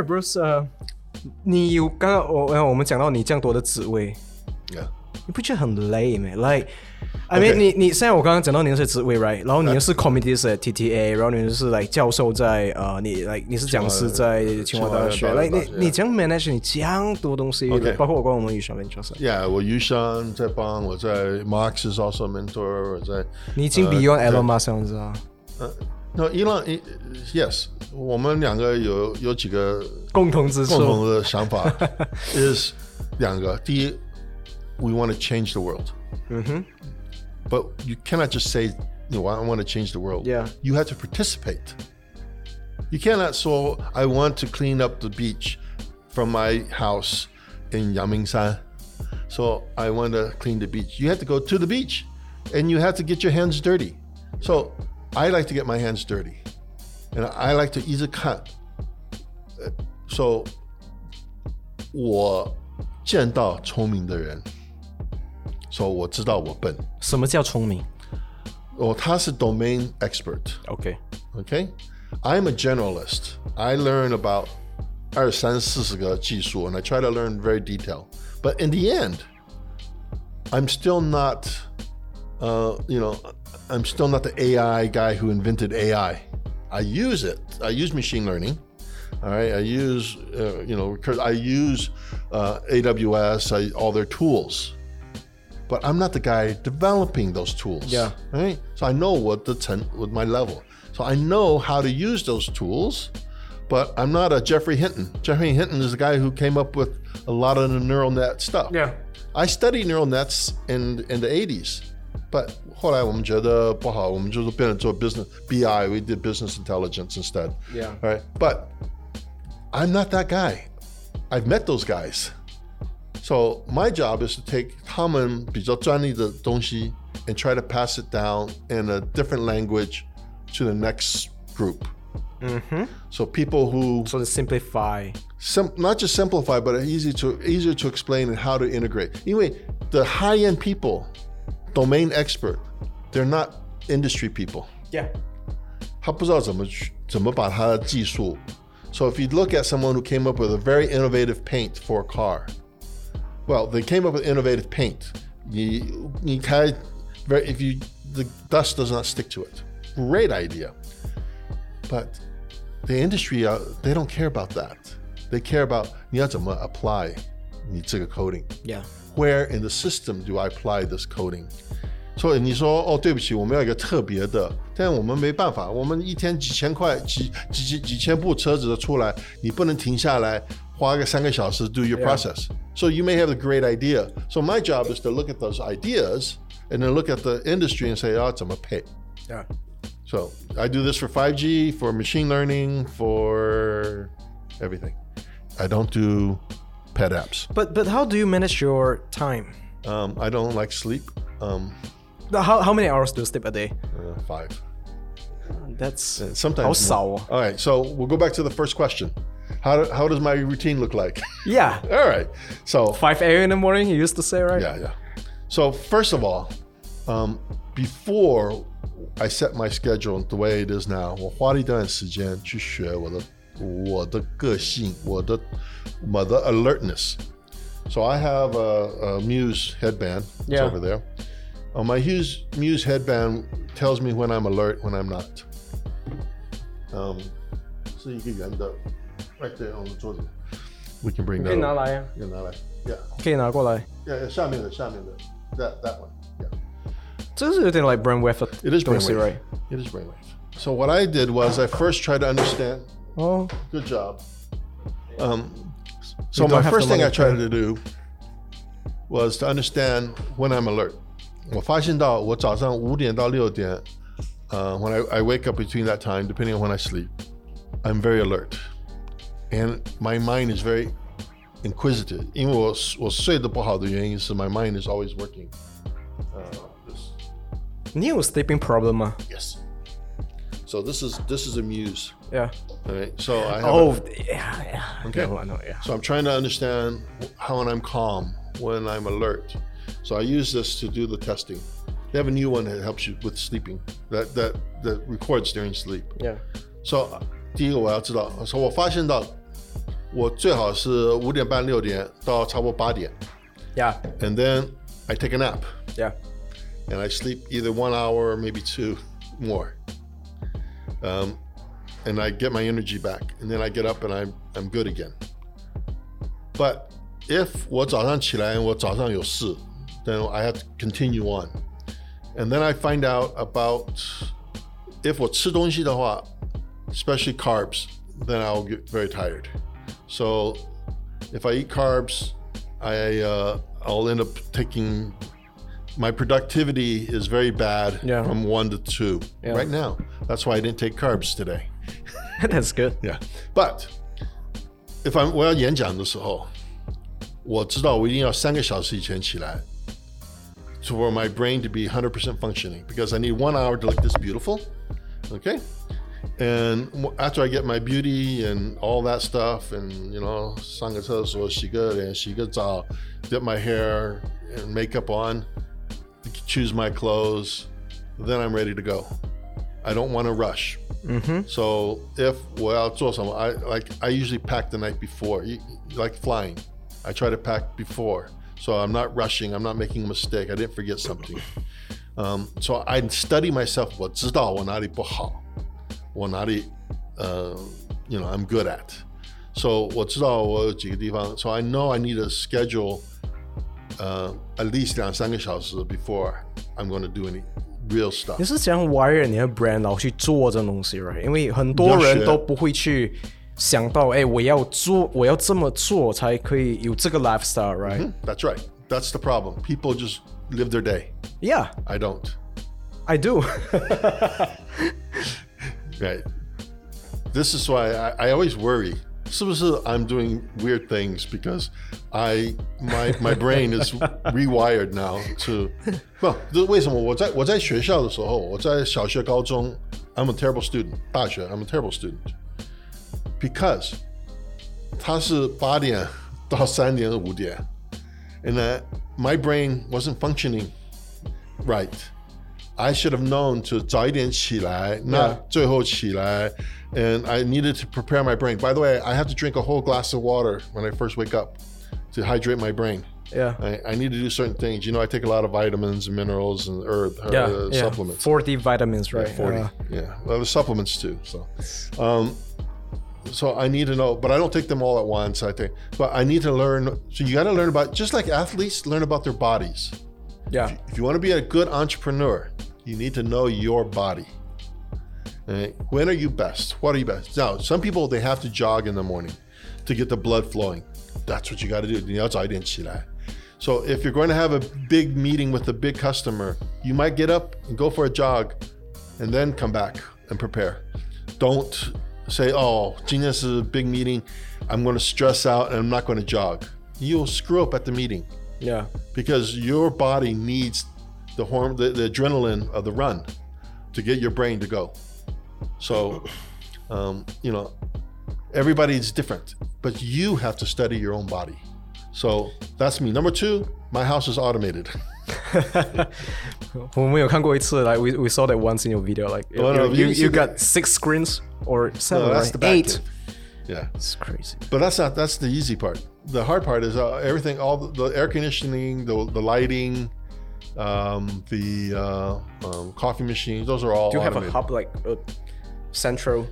right, Bruce，呃，你有刚刚我呃我们讲到你这样多的职位，Yeah. 你不觉得很累吗？Like。I mean，你你现在我刚刚讲到你那些职位，right？然后你又是 committee 在 TTA，然后你又是 like 教授在呃，你 like 你是讲师在清华大学，like 你你这样 manage 你这样多东西 Okay 包括我跟我们宇翔 mentor，Yeah，我 Yushan 在帮我在 Marx is also mentor，我在你已经 beyond Elon Musk 这样子啊。 No Elon yes，我们两个有有几个共同之处共同的想法 is 两个，第一，we want to change the world。嗯哼。But you cannot just say, you know, I want to change the world. Yeah. You have to participate. You cannot say, I want to clean up the beach from my house in Yangmingshan. So I want to clean the beach. You have to go to the beach and you have to get your hands dirty. So I like to get my hands dirty. And I like to 一直看。So 我见到聪明的人，so 我知道我笨。什么叫聪明哦，他是 domain expert。 ？OK， Okay, I'm a generalist. I learn about 二三四十个技术 and I try to learn very detailed. But in the end, I'm still not, uh, you know, I'm still not the AI guy who invented AI. I use it. I use machine learning. All right. I use, uh, you know, because I use uh, AWS, I, all their tools. But I'm not the guy developing those tools. Yeah. Right. So I know what the ten, with my level. So I know how to use those tools, but I'm not a Geoffrey Hinton. Geoffrey Hinton is the guy who came up with a lot of the neural net stuff. Yeah. I studied neural nets in in the 80s, but 后来我们觉得不好，我们就是变成做 business BI. We did business intelligence instead. Yeah. All right. But I'm not that guy. I've met those guys. So my job is to take 他们比较专利的东西 and try to pass it down in a different language to the next group. So people who So to simplify. sim- not just simplify, but easy to easier to explain and how to integrate. Anyway, the high end people, domain expert, they're not industry people. Yeah. 他不知道怎么去怎么把他的技术。So if you look at someone who came up with a very innovative paint for a car, well, they came up with innovative paint. 你你开 very if you the dust does not stick to it. Great idea, but the industry uh, they don't care about that. They care about 你要怎么 apply 你这个 coding. Yeah. Where in the system do I apply this coding? 所以你说哦，对不起，我们要一个特别的，但我们没办法，我们一天几千块、几几几几千部车子的出来，你不能停下来花个三个小时 do your process. So you may have a great idea. So my job is to look at those ideas and then look at the industry and say, oh, 怎么配？ Yeah. So I do this for 5G, for machine learning, for everything. I don't do pet apps. But but how do you manage your time? Um, I don't like sleep. Um, How how many hours do you sleep a day? uh, five. That's Sometimes 好 more. 少哦。 All right, so we'll go back to the first question. How, do, how does my routine look like? Yeah. all right. So 5 a.m. in the morning, you used to say, right? yeah, yeah. So first of all, um, before I set my schedule the way it is now, 我花了一段时间去学我的 我的个性，我的我的 alertness. So I have a, a Muse headband. It's Yeah. over there. Uh, my Muse Muse headband tells me when I'm alert, when I'm not. Um, 是一个圆的 right there on the 桌子. We can bring 可 that. 以拿 over. 来啊，可以拿来. Yeah. 可以拿过来。 Yeah, yeah, 下面的下面的 that that one. Yeah. 这是有点 like brainwave 的 It is 东西 brainwave. ，right？ It is brainwave. So what I did was I first tried to understand. 哦 Good job. Um, so You don't my have first to thing I look tried at- to do was to understand when I'm alert. 我发现到我早上五点到六点, uh, when I, I wake up between that time, depending on when I sleep, I'm very alert, and my mind is very inquisitive. 因为我我睡得不好的原因是 my mind is always working. Uh, this, 你有 sleeping problem 吗 yes. So this is this is a muse. ？Yeah. All right. So I have a- Oh, yeah, yeah. Okay. I know, yeah. So I'm trying to understand how when I'm calm, when I'm alert. So I use this to do the testing. They have a new one that helps you with sleeping. That that that records during sleep. Yeah. So 第一个我要知道，所以我发现到 我最好是五点半六点到差不多八点 Yeah. ，and then I take a nap Yeah. and I sleep either one hour or maybe two more. Um, and I get my energy back, and then I get up and I'm I'm good again. But if 我早上起来我早上有事, then I have to continue on. And then I find out about if 我吃东西的话, especially carbs, then I'll get very tired. So if I eat carbs, I uh, I'll end up taking my productivity is very bad Yeah. from one to two Yeah. right now. That's why I didn't take carbs today. That's good. Yeah, but if I'm 我要演讲的时候，我知道我一定要三个小时以前起来，for my brain to be 100% functioning because I need one hour to look this beautiful. Okay. And w- after I get my beauty and all that stuff, and you know, 上个厕所、洗个脸、洗个澡, dip my hair and makeup on, choose my clothes, then I'm ready to go. I don't want to rush. So if 我要做什么, I like I usually pack the night before. You- Like flying, I try to pack before, so I'm not rushing. I'm not making a mistake. I didn't forget something. Um, so I study myself. 我知道我哪里不好，我哪里呃 you know I'm good at. So 我知道我有几个地方. So I know I need to schedule uh, at least 两三个小时 before I'm going to do any real stuff. 你是怎样 wire 你的 brand 然后去做这种东西，right？因为很多人都不会去想到，哎，我要做，我要这么做才可以有这个 lifestyle，right？Yeah，、 That's right. That's the problem. People just live their day. I don't. I do 。 Right. This is why I, I always worry. 是不是 I'm doing weird things because I my my brain is rewired now to 不，这为什么我在我在学校的时候，我在小学、高中，I'm a terrible student。大学，I'm a terrible student because 它是八点到三点五点，and that my brain wasn't functioning right. I should have known to 早一点起来, not 最后起来, and I needed to prepare my brain. By the way, I have to drink a whole glass of water when I first wake up to hydrate my brain. Yeah. I, I need to do certain things. You know, I take a lot of vitamins and minerals and herb uh, Yeah, yeah. supplements. 40 vitamins, right? 40. Uh, yeah. Well, the supplements too. So, um, so I need to know, but I don't take them all at once. I think, but I need to learn. So you got to learn about just like athletes learn about their bodies. Yeah. If, if you want to be a good entrepreneur, you need to know your body. Right? When are you best? What are you best? Now, some people they have to jog in the morning to get the blood flowing. That's what you got to do. You know, I didn't see that. So if you're going to have a big meeting with a big customer, you might get up and go for a jog, and then come back and prepare. Don't say, "Oh, genius is a big meeting. I'm going to stress out and I'm not going to jog." You'll screw up at the meeting. Yeah. because your body needs the horm the, the adrenaline of the run to get your brain to go. So, um, you know, everybody's different, but you have to study your own body. So that's me. Number two, my house is automated. 我们有看过一次，like we we saw that once in your video, like Oh, no, you, you you, see you that- got six screens or seven, No, that's right? the back eight. end. Yeah, It's crazy. but that's not that's the easy part. The hard part is uh, everything, all the, the air conditioning, the the lighting, um, the uh, um, coffee machines. Those are all. Do you have a hub like a central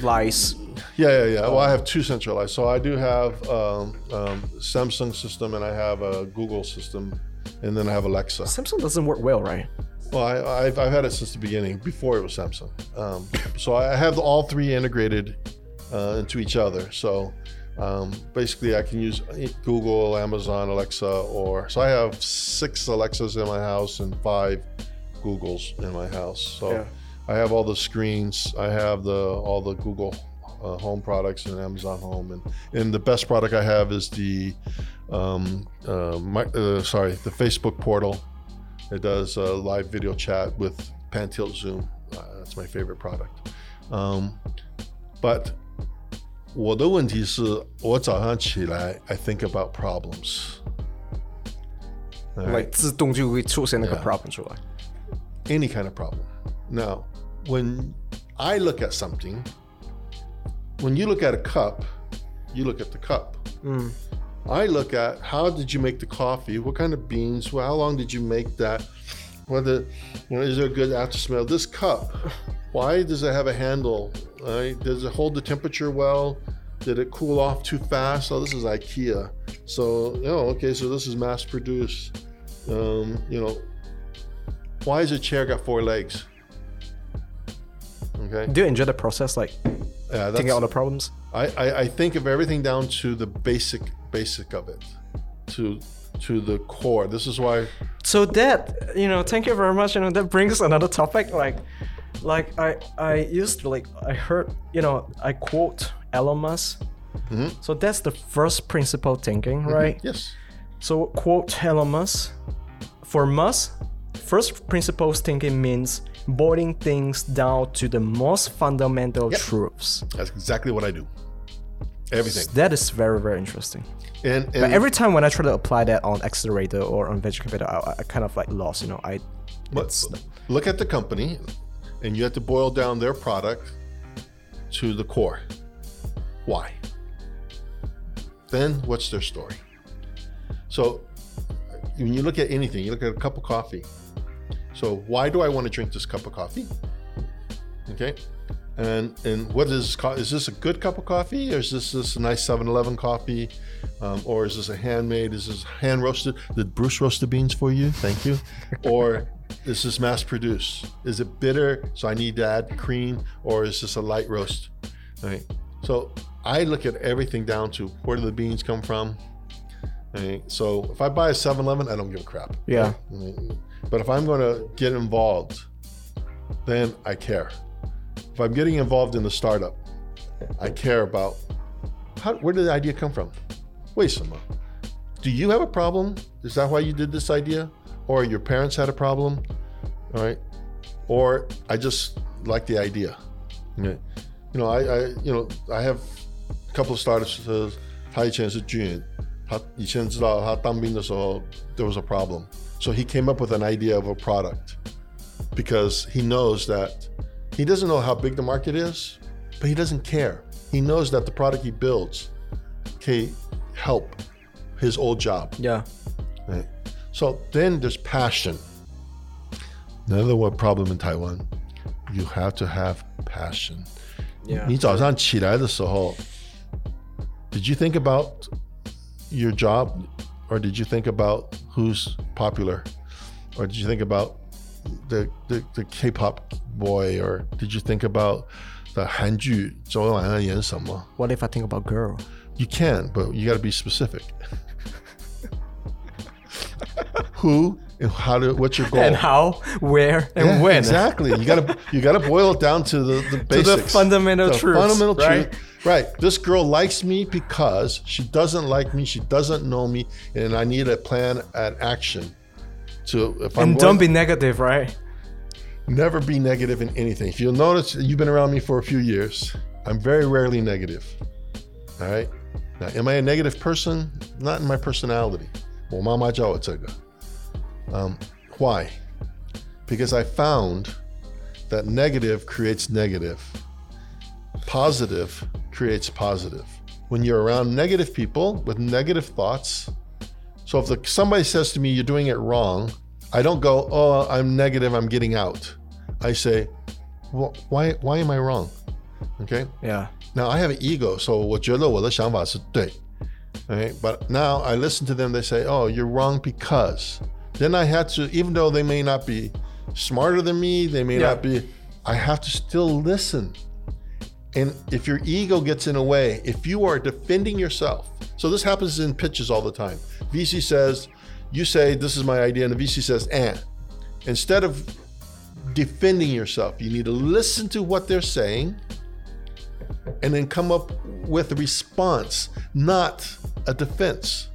lights? Yeah, yeah, yeah. Well, I have two centralized. So I do have um, um, Samsung system and I have a Google system, and then I have Alexa. Samsung doesn't work well, right? Well, I, I've, I've had it since the beginning, before it was Samsung. Um, so I have all three integrated uh, into each other. So um, basically, I can use Google, Amazon, Alexa, or so I have six Alexas in my house and five Googles in my house. So Yeah. I have all the screens. I have the all the Google uh, Home products and Amazon Home, and and the best product I have is the um, uh, my, uh, sorry the Facebook portal. It does live video chat with pan tilt zoom. Uh, that's my favorite product. Um, but 我的问题是我早上起来 I think about problems. Alright? Like 自动就会出现那个 Yeah. problem 出来。 any kind of problem. Now, when I look at something, when you look at a cup, you look at the cup. I look at how did you make the coffee? What kind of beans? Well, how long did you make that? Whether you know, is there a good after smell? This cup, why does it have a handle? Right? Does it hold the temperature well? Did it cool off too fast? Oh, this is IKEA. So, oh, okay, so this is mass produced. Um, you know, why is a chair got four legs? Okay. Do you enjoy the process, like Yeah, taking out all the problems? I, I, I think of everything down to the basic basic of it. To to the core. This is why So that you know, thank you very much. You know, that brings another topic. Like, like I I used to like I heard you know I quote Elon Musk. Mm-hmm. So that's the first principle thinking, mm-hmm. right? yes. So quote Elon Musk. For Musk, first principles thinking means boiling things down to the most fundamental Yep. truths. That's exactly what I do. Everything. That is very very interesting. And, and But every time when I try to apply that on accelerator or on venture capital, I, I kind of like lost. You know, I But look at the company, and you have to boil down their product to the core. Why? Then what's their story? So when you look at anything, you look at a cup of coffee. So why do I want to drink this cup of coffee? Okay. And and what is is this a good cup of coffee or is this this a nice 7-Eleven coffee, um, or is this a handmade? Is this hand roasted? Did Bruce roast the beans for you? Thank you. Or is this mass produced? Is it bitter? So I need to add cream, or is this a light roast? Right. So I look at everything down to where do the beans come from. Right. So if I buy a 7-Eleven, I don't give a crap. yeah. But if I'm going to get involved, then I care If I'm getting involved in the startup, I care about how, where did the idea come from? Wait some more. Do you have a problem? Is that why you did this idea? Or your parents had a problem? All right. Or I just like the idea. Okay. You know, I, I you know, I have a couple of startups. Uh, 他以前是军人，他以前知道他当兵的时候 there was a problem, so he came up with an idea of a product because he knows that he doesn't know how big the market is, but he doesn't care. He knows that the product he builds can help his old job. Yeah. Right. So then there's passion. Another one problem in Taiwan, you have to have passion. Yeah. 你早上起来的时候, did you think about your job, or did you think about who's popular, or did you think about the the, the K-pop boy, or did you think about the 韩剧昨天晚上演什么? What if I think about girl? You can, but you got to be specific. Who and how to? What's your goal? And how, where, and Yeah, when? Exactly. You gotta you gotta boil it down to the, the basics. fundamental The truths, Fundamental right? truth. Right. This girl likes me because she doesn't like me. She doesn't know me, and I need a plan and action. so if and I'm and don't be negative, right? Never be negative in anything. If you'll notice, you've been around me for a few years. I'm very rarely negative. All right. Now, am I a negative person? Not in my personality. Well, mama jawatega. Um, why? Because I found that negative creates negative. Positive creates positive. When you're around negative people with negative thoughts, so if the, somebody says to me, "You're doing it wrong," I don't go, "Oh, I'm negative. I'm getting out." I say, well, "Why? Why am I wrong?" Okay. Yeah. Now I have an ego, so 我觉得我的想法是对. Right? But now I listen to them. They say, "Oh, you're wrong because." Then I had to, even though they may not be smarter than me, they may Yeah. not be. I have to still listen. And if your ego gets in the way, if you are defending yourself, so this happens in pitches all the time. VC says, you say, this is my idea, and the VC says. Eh. Instead of defending yourself, you need to listen to what they're saying and then come up with a response, not a defense.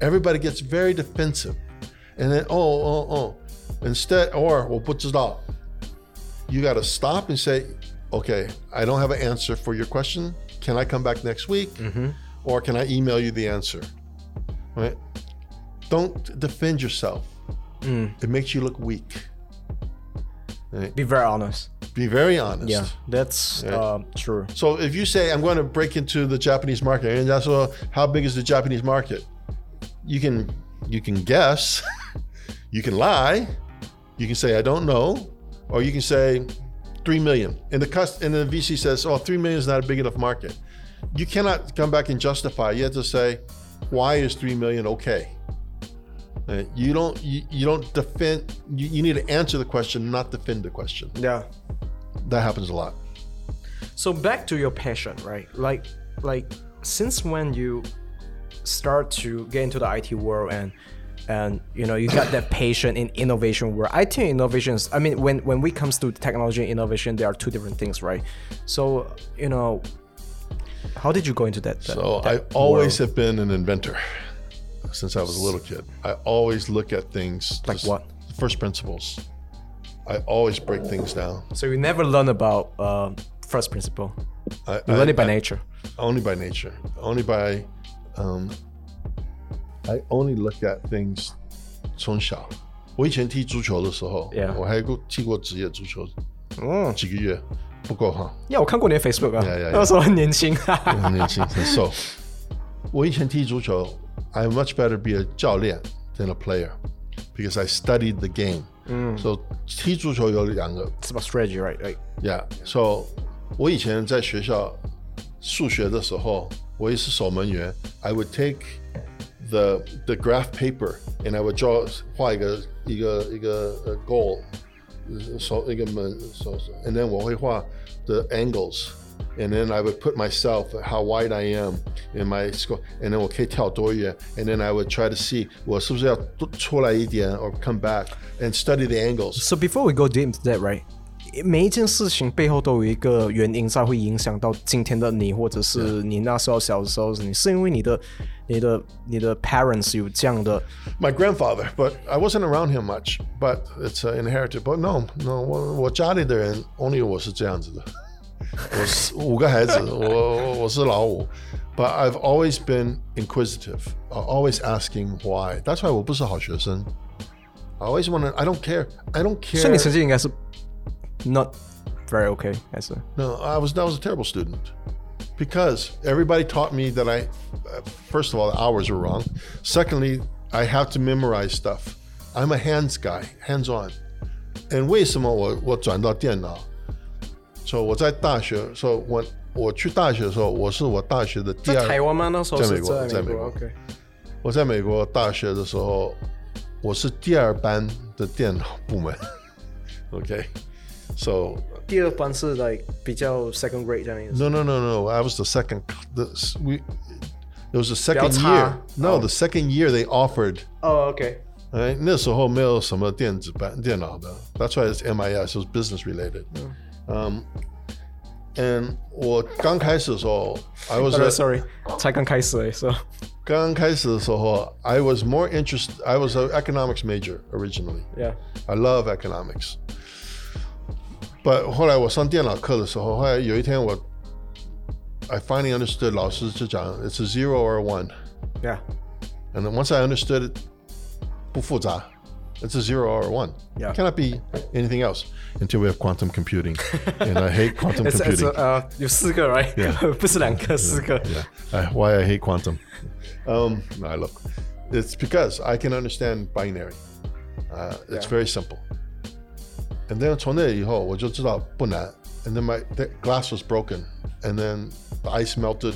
Everybody gets very defensive. And then, oh, oh, oh. Instead, or, well, put it off. You got to stop and say, okay, I don't have an answer for your question. Can I come back next week? Or can I email you the answer? Right? Don't defend yourself. It makes you look weak. Be very honest. Be very honest. Yeah, that's uh, true. So if you say I'm going to break into the Japanese market, and that's well, how big is the Japanese market? You can you can guess, you can lie, you can say I don't know, or you can say three million. And the cust and the VC says, "Oh, three million is not a big enough market. You cannot come back and justify. You have to say, why is three million okay? Uh, You don't you, you don't defend. You, you need to answer the question, not defend the question. Yeah. That happens a lot. So back to your passion, right? Like, like since when you start to get into the IT world and and you know you got that passion in innovation where i think innovations. I mean, when when we comes to technology and innovation, there are two different things, right? So you know, how did you go into that? that So that I always world? have been an inventor since I was a little kid. I always look at things Like what? First principles. I always break things down. So you never learn about uh, first principle. I, You I- learn it by I- nature. Only by nature. Only by. Um, I only look at things 从小。我以前踢足球的时候 Yeah 我还过踢过职业足球嗯，几个月，不够哈。呀，我看过你的 Facebook 啊 Yeah, yeah, yeah. 那时候很年轻。很年轻，很瘦。我以前踢足球，I much better be a 教练 than a player because I studied the game. 嗯，so 踢足球有两个 It's about strategy, right? Like ，yeah. So 我以前在学校数学的时候，我也是守门员。I would take the the graph paper and I would draw 画一个一个一个呃 goal 手一个门手手，and then 我会画 the angles。And then I would put myself how wide I am in my score, and then 我可以跳多远，and then I would try to see 我是不是要多出来一点，or come back and study the angles. So before we go deep into that, right? 每一件事情背后都有一个原因在，会影响到今天的你，或者是你那时候小的时候，你是因为你的、你的、你的 parents 有这样的 my grandfather, but I wasn't around him much. But it's uh, inherited. But no, no，我我家里的人 only 我是这样子的。我是五个孩子，我我我是老五。But I've always been inquisitive, uh, always asking why. That's why 我不是好学生。I always want to. I don't care. I don't 所以你 care. 成绩应该是 not very okay，还是 No, I was I was a terrible student because everybody taught me that I, uh, first of all, the hours were wrong. Secondly, I have to memorize stuff. I'm a hands guy, hands on. And 为什么我我转到电脑？So 我在大学，so 我我去大学的时候，我是我大学的第二。在台湾吗？那时候是在美国在美国在美国，OK。我在美国大学的时候，我是第二班的电脑部门。 OK，so、第二班是 like 比较 second grade 这样的意思。 No, no, no, no. I was the second. The, we, it was the second 比较差。 year. No, the second year they offered. 哦，OK。哎，那时候没有什么电子版电脑的。That's why it's MIS. It was business related. Um, and 我刚开始的时候，I was Sorry, a- sorry，才刚开始诶，so 刚开始的时候，I was more interested. I was an economics major originally. yeah。 I love economics. But 后来我上电脑课的时候，后来有一天我，I finally understood 老师就讲 it's a zero or a one. Yeah. And then once I understood it, 不复杂. It's a zero or a one. Yeah. It cannot be anything else until we have quantum computing. and I hate quantum It's, it's, computing. 呃，有四个，right？ Yeah. 不是两个，四个。 yeah. I, why I hate quantum. Um, no, look, it's because I can understand binary. Uh, it's Yeah. very simple. And then 从那以后我就知道不难. And then my the glass was broken, and then the ice melted,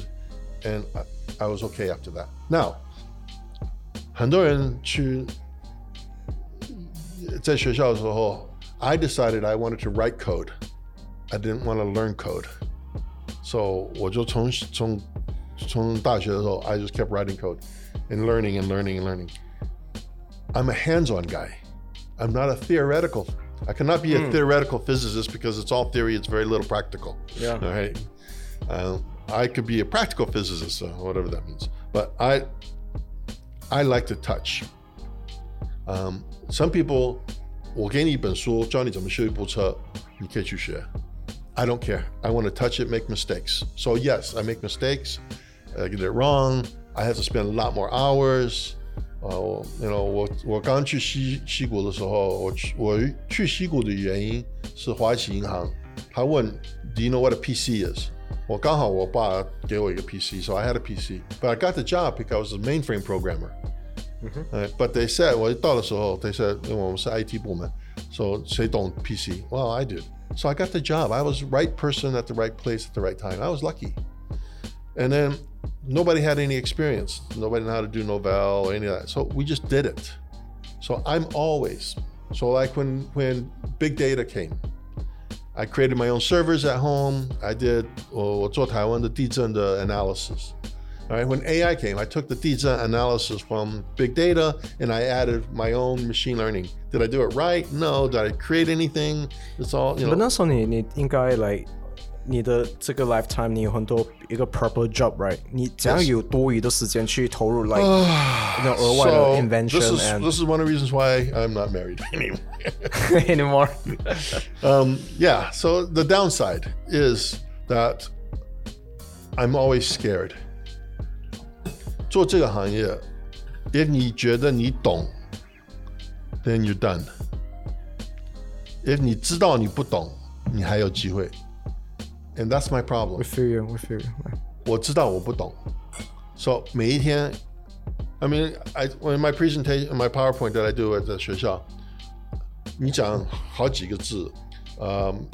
and I, I was okay after that. Now, 很多人去在学校的时候，I decided I wanted to write code. I didn't want to learn code. So 我就从从从大学的时候，I just kept writing code and learning and learning and learning. I'm a hands-on guy. I'm not a theoretical. I cannot be a theoretical physicist because it's all theory. It's very little practical. Yeah. All right. Um, I could be a practical physicist, so whatever that means. But I, I like to touch. Um, some people, 我给你一本书，教你怎么修一部车，你可以去学。I don't care. I want to touch it, make mistakes. So yes, I make mistakes. I get it wrong. I have to spend a lot more hours. 啊，我，you know，我我刚去西西谷的时候，我去我去西谷的原因是华旗银行，他问，Do you know what a PC is？我刚好我爸给我一个 PC，so I had a PC，but I got the job because I was a mainframe programmer。嗯哼，呃，but they said 我到的时候，they said 因为我们是 IT 部门，so 谁懂 PC？Well I did。So I got the job. I was the right person at the right place at the right time. I was lucky. And then nobody had any experience. Nobody knew how to do Novell or any of that. So we just did it. So I'm always so like when when big data came, I created my own servers at home. I did 我我做台湾的地震的 analysis. All right, when AI came, I took the data analysis from big data and I added my own machine learning. Did I do it right? No. Did I create anything? It's all you know. 那时候你你应该 like 你的这个 lifetime 你有很多一个 proper job right？你怎样有多余的时间去投入 like 那额外的 invention this is, and this is one of the reasons why I'm not married anymore. anymore. um, yeah. So the downside is that I'm always scared. 做这个行业，if 你觉得你懂，then you're done。if 你知道你不懂，你还有机会。 And that's my problem. We feel you, we feel you. 我知道我不懂，so 每一天，I mean, I when my presentation, my PowerPoint that I do at 学校，你讲好几个字，嗯、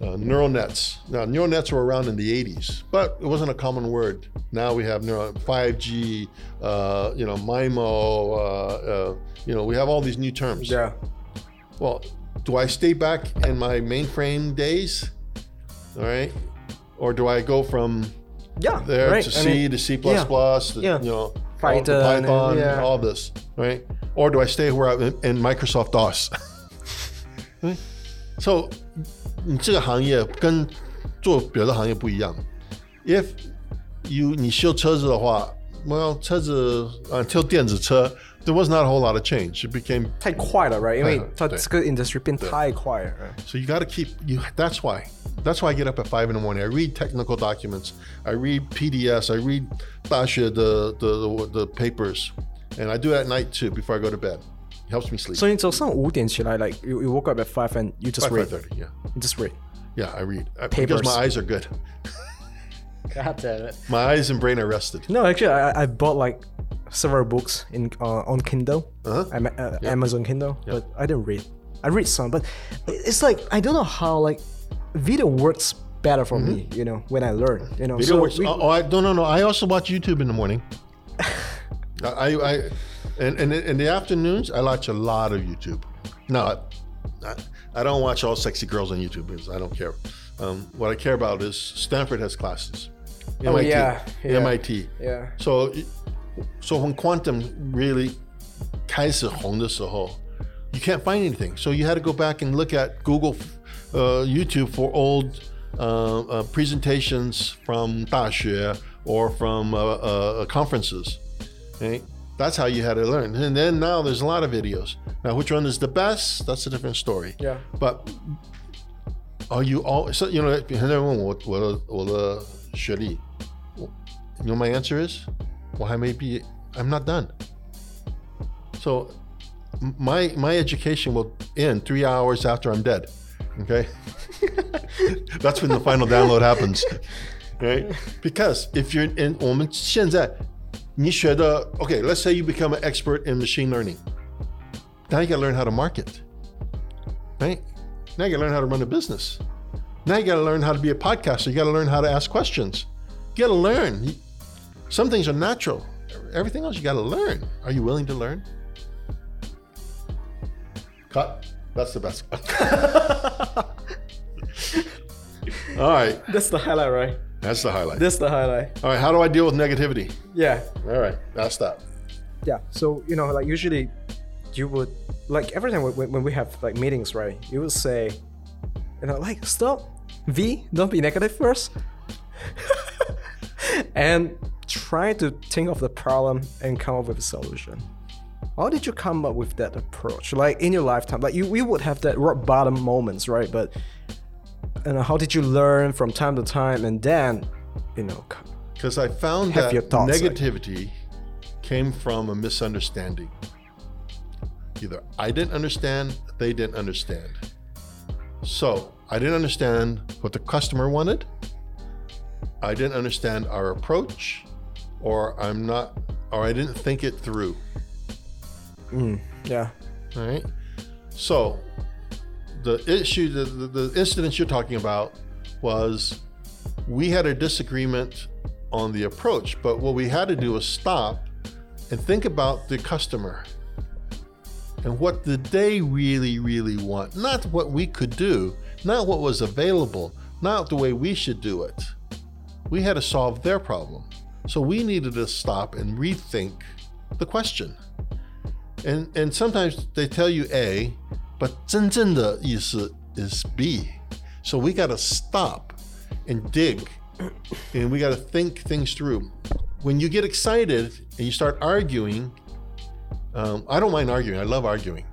um,。uh, neural nets. Now, neural nets were around in the 80s, but it wasn't a common word. Now we have neural 5G, uh, you know, MIMO, uh, uh, you know, we have all these new terms. Yeah. Well, do I stay back in my mainframe days? All right. Or do I go from yeah, there right. to C I mean, to C++, yeah. to, yeah. you know, Python, all, Python, yeah. all this, right? Or do I stay where I'm in, in Microsoft DOS? so 你这个行业跟做别的行业不一样。If you 你修车子的话，well 车子啊，修电子车 ，there was not a whole lot of change. It became 太快了，right？因为它这个 industry 变太快了。So you got to keep you. That's why. That's why I get up at five in the morning. I read technical documents. I read PDS. I read 大学 the the the papers, and I do it at night too before I go to bed. It helps me sleep. So 你早上五点起来，like you, you woke up at five and you just Five, read. 5:30, yeah. You just read. Yeah, I read I- Papers. because my eyes are good. God damn it. My eyes and brain are rested. No, actually, I, I bought like several books in uh, on Kindle, Uh-huh. Ama- uh, Amazon Kindle, but I didn't read. I read some, but it's like I don't know how like video works better for me. You know, when I learn. You know, Mm-hmm. Video so works. we- oh, oh, I, no, no, no. I also watch YouTube in the morning. I, I, and, and in the afternoons, I watch a lot of YouTube. No, I, I don't watch all sexy girls on YouTube because I don't care. Um, what I care about is Stanford has classes. MIT, Oh, yeah, yeah. MIT. yeah. So, so when quantum really 开始红的时候, you can't find anything. So you had to go back and look at Google, uh, YouTube for old uh, uh, presentations from 大学 or from uh, uh, conferences. Okay? That's how you had to learn. And then now there's a lot of videos. Now, which one is the best? That's a different story. Yeah. But are you all? So you know, 很多人问我我的我的学历，you know my answer is 我还没毕业 I'm not done. So my my education will end three hours after I'm dead. Okay, that's when the final download happens. Right? Because if you're in 我们现在你学的 okay, let's say you become an expert in machine learning. Now you got to learn how to market. Right? Now you got to learn how to run a business. Now you got to learn how to be a podcaster. You got to learn how to ask questions. You got to learn. Some things are natural. Everything else you got to learn. Are you willing to learn? Cut. That's the best. All right. That's the highlight, right? That's the highlight. That's the highlight. All right. How do I deal with negativity? Yeah. All right. That's that. Yeah. So you know, like usually, you would like every time when, when we have like meetings, right? You would say, you know, like stop, V, don't be negative first, and try to think of the problem and come up with a solution. How did you come up with that approach? Like in your lifetime, like you, we would have that rock bottom moments, right? But know, how did you learn from time to time, and then, you know, Because I found that your thoughts, like- negativity came from a misunderstanding. Either I didn't understand, they didn't understand. So I didn't understand what the customer wanted. I didn't understand our approach, or I'm not, or I didn't think it through. Mm, yeah. All right. So the issue, the, the, the incident you're talking about was we had a disagreement on the approach, but what we had to do was stop and think about the customer and what did they really, really want. Not what we could do, not what was available, not the way we should do it. We had to solve their problem. So we needed to stop and rethink the question. And and sometimes they tell you A, but 真正的意思 is B. So we got to stop and dig, and we got to think things through. When you get excited and you start arguing, um, I don't mind arguing. I love arguing.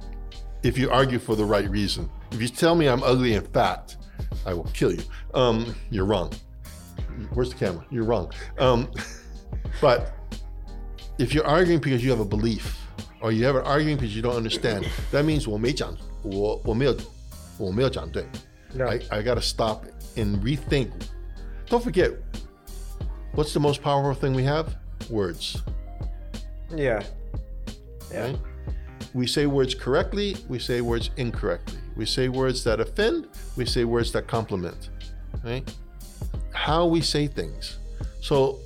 If you argue for the right reason. If you tell me I'm ugly and fat, I will kill you. Um, you're wrong. Where's the camera? You're wrong. Um, but if you're arguing because you have a belief, or you have an arguing because you don't understand, that means 我没讲，我我没有我没有讲对。 No. I, I got to stop and rethink. Don't forget, what's the most powerful thing we have? Words. Yeah. Yeah. Right? We say words correctly, we say words incorrectly. We say words that offend, we say words that compliment. Right? How we say things. So,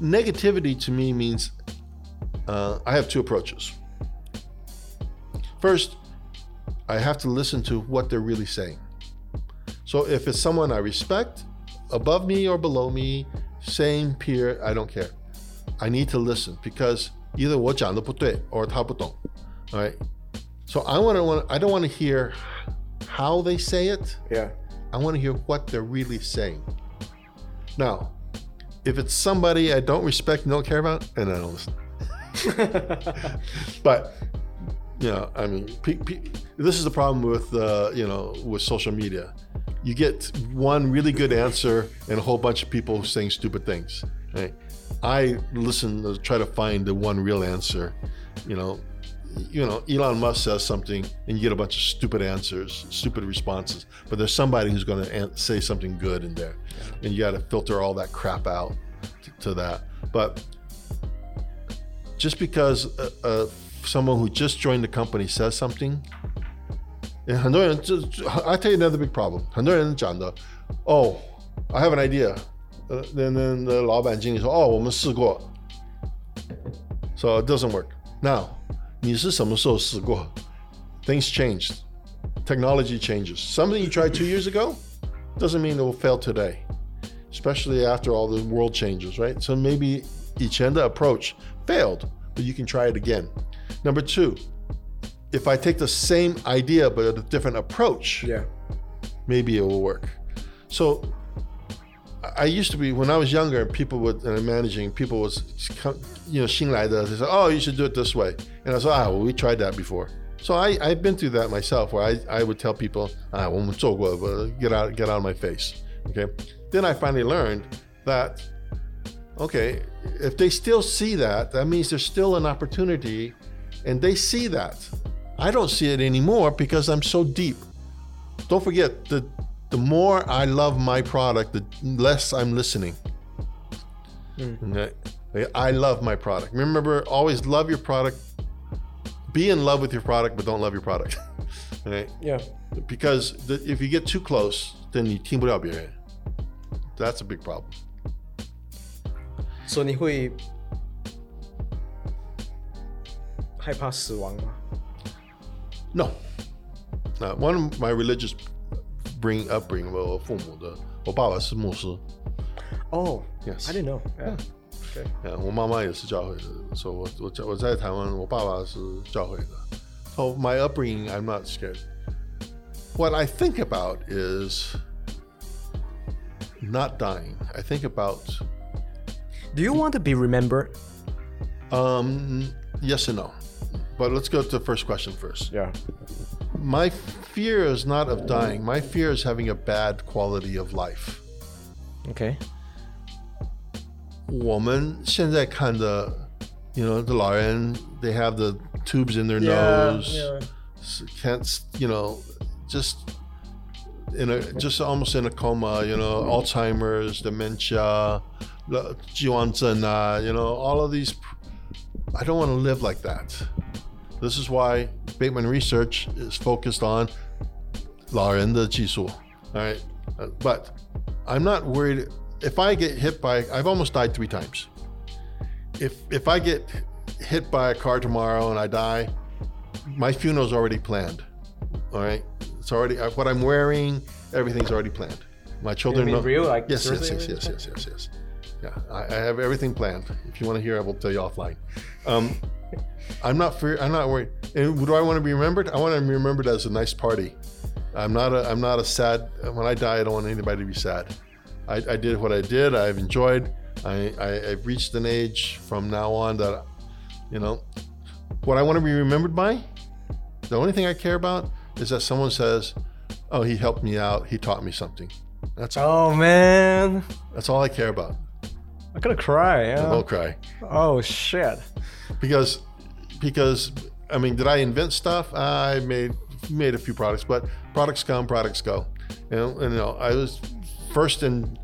negativity to me means uh, I have two approaches. First, I have to listen to what they're really saying. So, if it's someone I respect, above me or below me, same peer, I don't care. I need to listen because either 我讲的不对 or 他不懂. All right. So I want to I don't want to hear how they say it. Yeah. I want to hear what they're really saying. Now, if it's somebody I don't respect and don't care about, then I don't listen. but you know, I mean, pe- pe- this is the problem with uh, you know with social media. You get one really good answer and a whole bunch of people saying stupid things. Right? I listen to try to find the one real answer. You know, you know, Elon Musk says something and you get a bunch of stupid answers, stupid responses. But there's somebody who's going to an- say something good in there, and you got to filter all that crap out to, to that. But just because uh, uh, someone who just joined the company says something, and 很多人就就 I tell you another big problem，很多人讲的，Oh, I have an idea，呃，那那那老板经理说，哦，我们试过，so it doesn't work. Now， 你是什么时候试过？Things changed, technology changes. Something you tried two years ago doesn't mean it will fail today, especially after all the world changes, right? So maybe 以前的 approach failed, but you can try it again. Number two, if I take the same idea but a different approach, Yeah. maybe it will work. So I I used to be when I was younger. People would and managing people was come- you know 新来的 they say oh you should do it this way and I said ah well we tried that before. So I I've been through that myself where I, I would tell people ah 我们做过 but get out get out of my face. Okay. Then I finally learned that okay if they still see that that means there's still an opportunity and they see that. I don't see it anymore because I'm so deep don't forget the the more I love my product, the less I'm listening. Okay? I love my product. Remember, always love your product. Be in love with your product, but don't love your product. okay? Yeah. Because the, if you get too close, then you team it up your head. That's a big problem. 所以你会害怕死亡吗？ No. Uh, one of my religious bring upbringing, 我父母的，我爸爸是牧师。 Oh, Yes. I didn't know. Yeah. Okay. 呃，我妈妈也是教会的，所以我我在我在台湾，我爸爸是教会的。So my upbringing, I'm not scared. What I think about is not dying. I think about Do you want to be remembered? um, yes and no. But let's go to the first question first. Yeah. My fear is not of dying. My fear is having a bad quality of life. Okay. 我们现在看的 you know, the Lauren, they have the tubes in their nose, s- can't, s- you know, just in a just almost in a coma, you know, Alzheimer's, dementia,了jiwanzhen, 啊 you know, all of these. I don't want to live like that. This is why Bateman Research is focused on 老人的技术. All right, Uh, but I'm not worried. If I get hit by, I've almost died three times. If if I get hit by a car tomorrow and I die, my funeral's already planned. All right, it's already uh, what I'm wearing. Everything's already planned. My children mean know. real? Like, yes, yes, seriously yes, yes, yes, yes, yes. Yeah, I, I have everything planned. If you want to hear, I will tell you offline. Um, I'm not fear. I'm not worried. And do I want to be remembered? I want to be remembered as a nice party. I'm not a. I'm not a sad. When I die, I don't want anybody to be sad. I, I did what I did. I've enjoyed. I, I I've reached an age from now on that, you know, what I want to be remembered by. The only thing I care about is that someone says, "Oh, he helped me out. He taught me something." That's all. Oh man, That's all I care about. I'm gonna cry. Yeah. Don't cry. Oh shit. because because I mean, did I invent stuff? I made made a few products, but products come, products go. You know, and you know, I was first in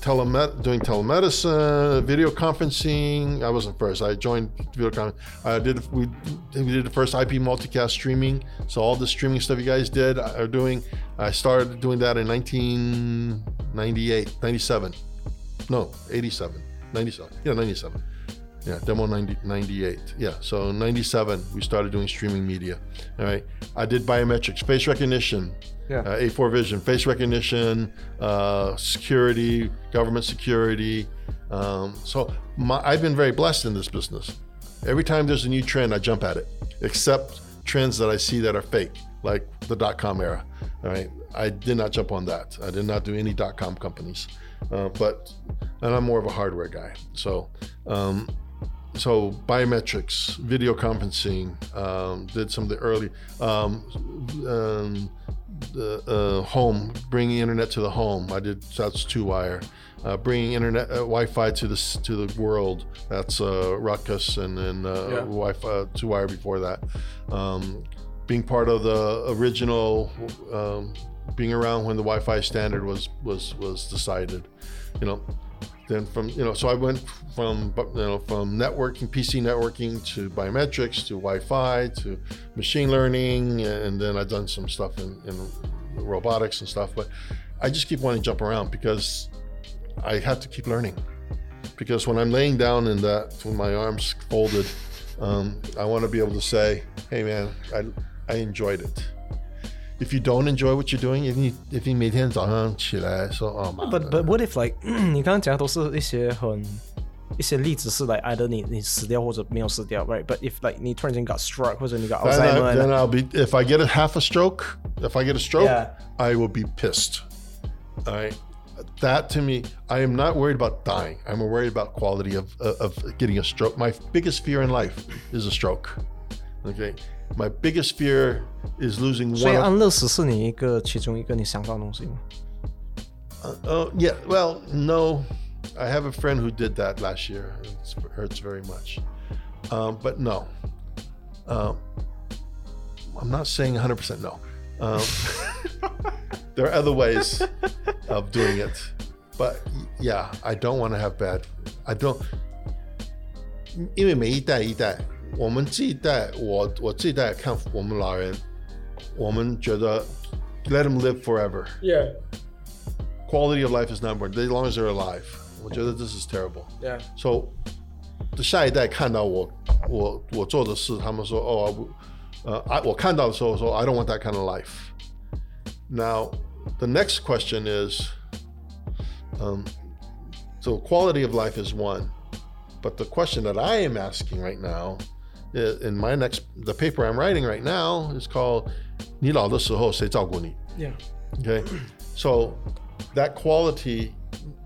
telemed doing telemedicine, video conferencing. I wasn't first. I joined video conferencing. I did we we did the first IP multicast streaming. So all the streaming stuff you guys did uh, are doing. I started doing that in 1998, 97. No, 87, 97. Yeah, 97. Yeah, demo 90, 98. Yeah, so 97, we started doing streaming media. All right. I did biometrics, face recognition, Yeah. uh, A4 Vision, face recognition, uh, security, government security. Um, so my, I've been very blessed in this business. Every time there's a new trend, I jump at it, except trends that I see that are fake, like the dot com era. All right. I did not jump on that. I did not do any dot com companies. Uh, but, and I'm more of a hardware guy. So, um, so biometrics, video conferencing, um, did some of the early um, um, the uh, home, bringing internet to the home. I did that's 2Wire, uh, bringing internet uh, Wi-Fi to this to the world. That's uh, Ruckus and then uh, Yeah. Wi-Fi uh, 2Wire before that. Um, being part of the original, um, being around when the Wi-Fi standard was was was decided, you know. Then from you know so i went from you know from networking pc networking to biometrics to wi-fi to machine learning and then i've done some stuff in, in robotics and stuff but i just keep wanting to jump around because i have to keep learning. Because when i'm laying down in that with my arms folded um, i want to be able to say hey man i, I enjoyed it if you don't enjoy what you're doing if you if you 每天早上起来说哦妈 But but what if like 你刚刚讲的都是一些很一些例子是 like either 你你死掉或者没有死掉，right? But if like 你突然间 got struck 或者你 got Then, I, Alzheimer， then I'll be if I get a half a stroke, if I get a stroke, Yeah. I will be pissed. All right. That to me, I am not worried about dying. I'm worried about quality of of getting a stroke. My biggest fear in life is a stroke. Okay. My biggest fear is losing 所以 one. of- 安乐死是你一个其中一个你想到的东西吗？ Oh yeah. Well, no. I have a friend who did that last year. It hurts very much. Um, but no. Um, I'm not saying 100% no. Um, there are other ways of doing it. But yeah, I don't want to have bad. I don't. 因为每一代一代， 我们这一代，我我这一代看我们老人，我们觉得 let them live forever. Yeah, quality of life is not important as long as they're alive. 我觉得 this is terrible. yeah. So 下一代看到我我我做的事，他们说哦，呃，I 我看到的时候说 I don't want that kind of life. Now the next question is, um, so quality of life is one, but the question that I am asking right now, i- in my next the paper I'm writing right now is called 你老的时候谁照顾你？ Yeah. Okay. So that quality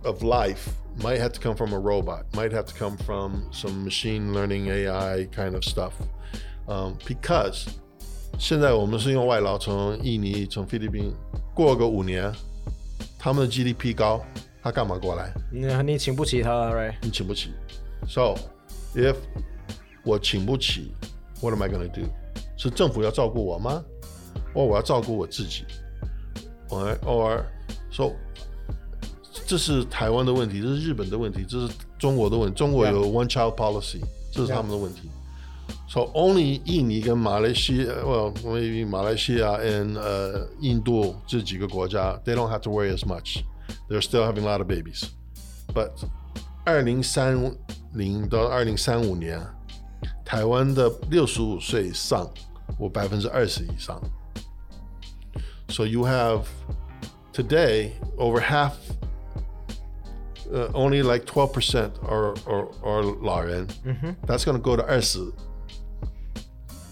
of life might have to come from a robot, might have to come from some machine learning AI kind of stuff. Um, because 现在我们是用外劳从印尼、从菲律宾过个五年，他们的 GDP 高，他干嘛过来？你你请不起他，right？你请不起。So if 我请不起，What am I going to do？是政府要照顾我吗？或我要照顾我自己？or or so 这是台湾的问题，这是日本的问题，这是中国的问题。中国有 one child policy，这是他们的问题。So only 印尼跟马来西亚，well maybe 马来西亚 and 呃印度这几个国家，they don't have to worry as much. They're still having a lot of babies. But 二零三零到二零三五年， 台湾的六十五岁以上，我百分之二十以上。So you have today over half, uh, only like 12% are, are, are 老人. Mm-hmm. That's going to go to 20.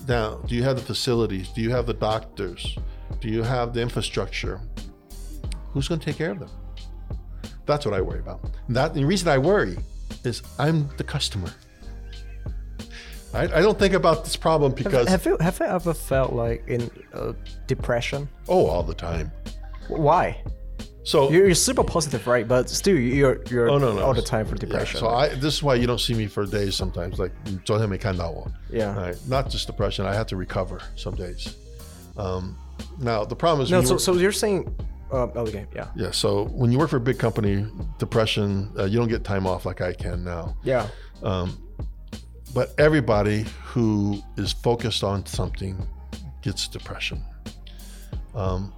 Now, do you have the facilities? Do you have the doctors? Do you have the infrastructure? Who's going to take care of them? That's what I worry about. That the reason I worry is I'm the customer. I, I don't think about this problem because. Have, have you, have you ever felt like in uh, depression? Oh, all the time. Why? So you're, you're, super positive, right? But still, you're you're oh, no, no. all the time for depression. Yeah, so I, this is why you don't see me for days sometimes. Like Yeah. Right? Not just depression. I have to recover some days. Um, now the problem is. No. So, so you're saying. Um, oh, okay. Yeah. Yeah. So when you work for a big company, depression, uh, you don't get time off like I can now. Yeah. Um, but everybody who is focused on something gets depression. Um,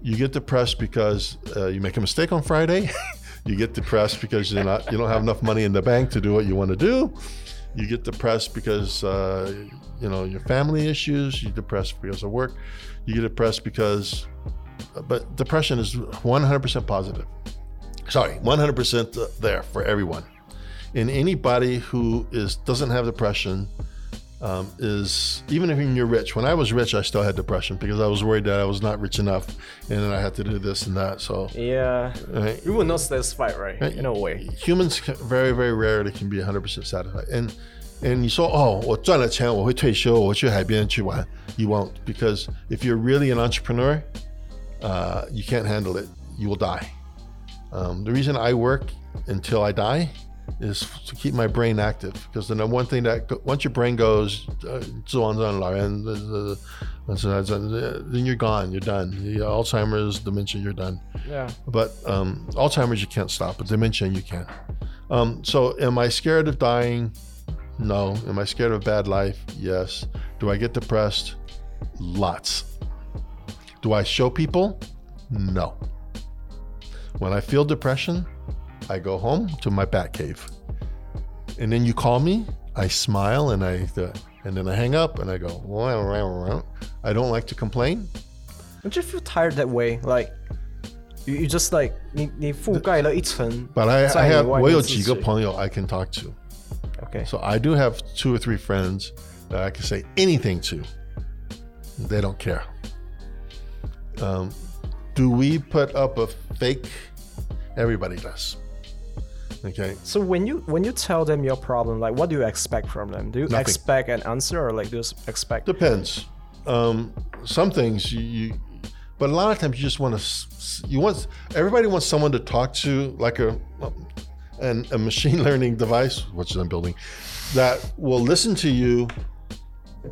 you get depressed because uh, you make a mistake on Friday. you get depressed because you're not you don't have enough money in the bank to do what you want to do. You get depressed because uh, you know your family issues. You depressed because of work. You get depressed because, but depression is 100% positive. Sorry, 100% there for everyone and anybody who is doesn't have depression um, is even if you're rich. When I was rich, I still had depression because I was worried that I was not rich enough, and then I had to do this and that. So yeah. right, You will not satisfied, right? In a way. humans can- very very rarely can be 100% satisfied. And and 你说哦，我赚了钱，我会退休，我去海边去玩。You won't because if you're really an entrepreneur, uh, you can't handle it. You will die. Um, the reason I work until I die is to keep my brain active because the one thing that once your brain goes uh, so on on then you're gone you're done. Alzheimer's dementia you're done. Yeah. But um, alzheimer's you can't stop but dementia you can. Um, so am i scared of dying? No. Am i scared of bad life? Yes. Do i get depressed? Lots. Do i show people? No. When i feel depression I go home to my bat cave. And then you call me, I smile and I and then I hang up and I go, "Wow, wow, wow." I don't like to complain. Don't you feel tired that way? Like you, you just like 你你覆盖了一层 But I, 在 I 你 have 外面我有自己几个朋友 I can talk to. Okay. So I do have two or three friends that I can say anything to. They don't care. Um, do we put up a fake? Everybody does. Okay. So when you when you tell them your problem, like what do you expect from them? Do you Nothing. expect an answer or like do you expect? Depends. Um, some things you, you, but a lot of times you just want to. You want everybody wants someone to talk to, like a and a machine learning device, which I'm building, that will listen to you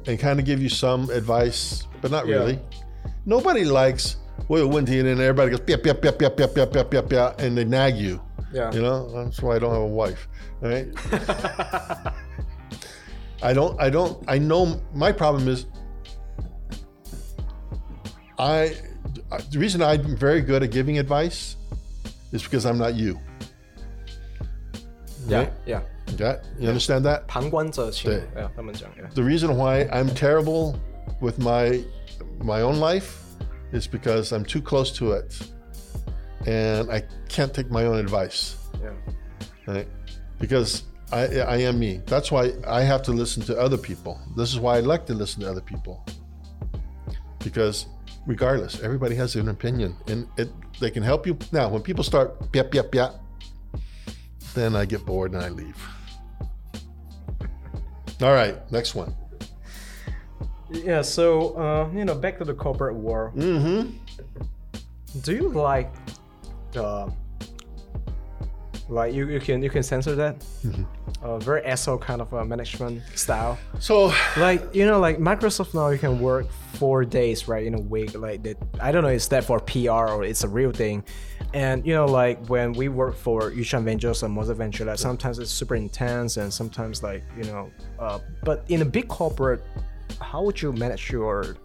and kind of give you some advice, but not yeah. really. Nobody likes well, it went to you, and everybody goes, yep, yep, yep, yep, yep, yep, yep, yep, yep, and they nag you. Yeah. You know, that's why I don't have a wife. Right? I don't. I don't. I know my problem is. I. The reason I'm very good at giving advice is because I'm not you. Yeah, Right? yeah. Okay, you understand that? 旁观者清，对。yeah, 他们讲，yeah. The reason why I'm terrible with my my own life is because I'm too close to it, and I can't take my own advice. yeah. right? Because I, I am me. That's why I have to listen to other people. This is why I like to listen to other people. Because regardless, everybody has an opinion and it they can help you. Now, when people start yep yep yep, then I get bored and I leave. All right, next one. Yeah, so uh, you know, back to the corporate world. Mm-hmm. Do you like the like you, you can you can censor that? a very SO kind of a management style. So Like you know, like Microsoft now, you can work four days right in a week. Like that, I don't know, is that for PR or it's a real thing? And you know, like when we work for Yushan Ventures and Mosaic Venture, like sometimes it's super intense and sometimes like you know, uh, but in a big corporate, how would you manage your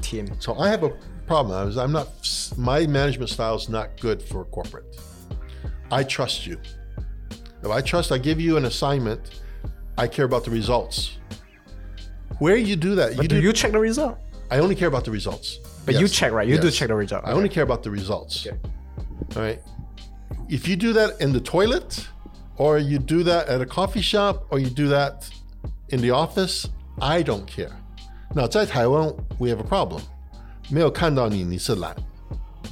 team? So I have a problem. I was, I'm not, my management style is not good for corporate. I trust you. If I trust, I give you an assignment, I care about the results. Where you do that, but you do, do you check the result? I only care about the results. But yes. you check, right? You yes. do check the result. I only care about the results. Okay. All right. If you do that in the toilet, or you do that at a coffee shop, or you do that in the office, I don't care. Now, in Taiwan, we have a problem 没有看到你，你是懒。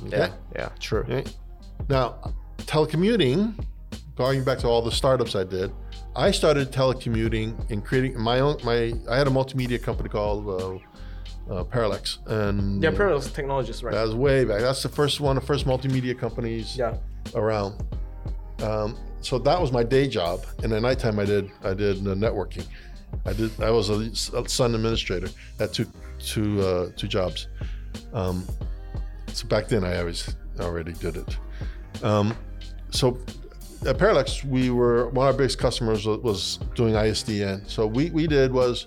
Okay? Yeah, yeah, true. Right? Now, telecommuting, going back to all the startups I did, I started telecommuting and creating my own. My I had a multimedia company called uh, uh, Parallax, and Yeah, Parallels Technologies, right? that was way back. That's the first one, the first multimedia companies yeah. around. Um, so that was my day job, and at nighttime I did I did the networking. I did. I was a Sun administrator. Had two two uh, two jobs. Um, so back then I always already did it. Um, so at Parallax, we were one of our biggest customers was, was doing ISDN. So we we did was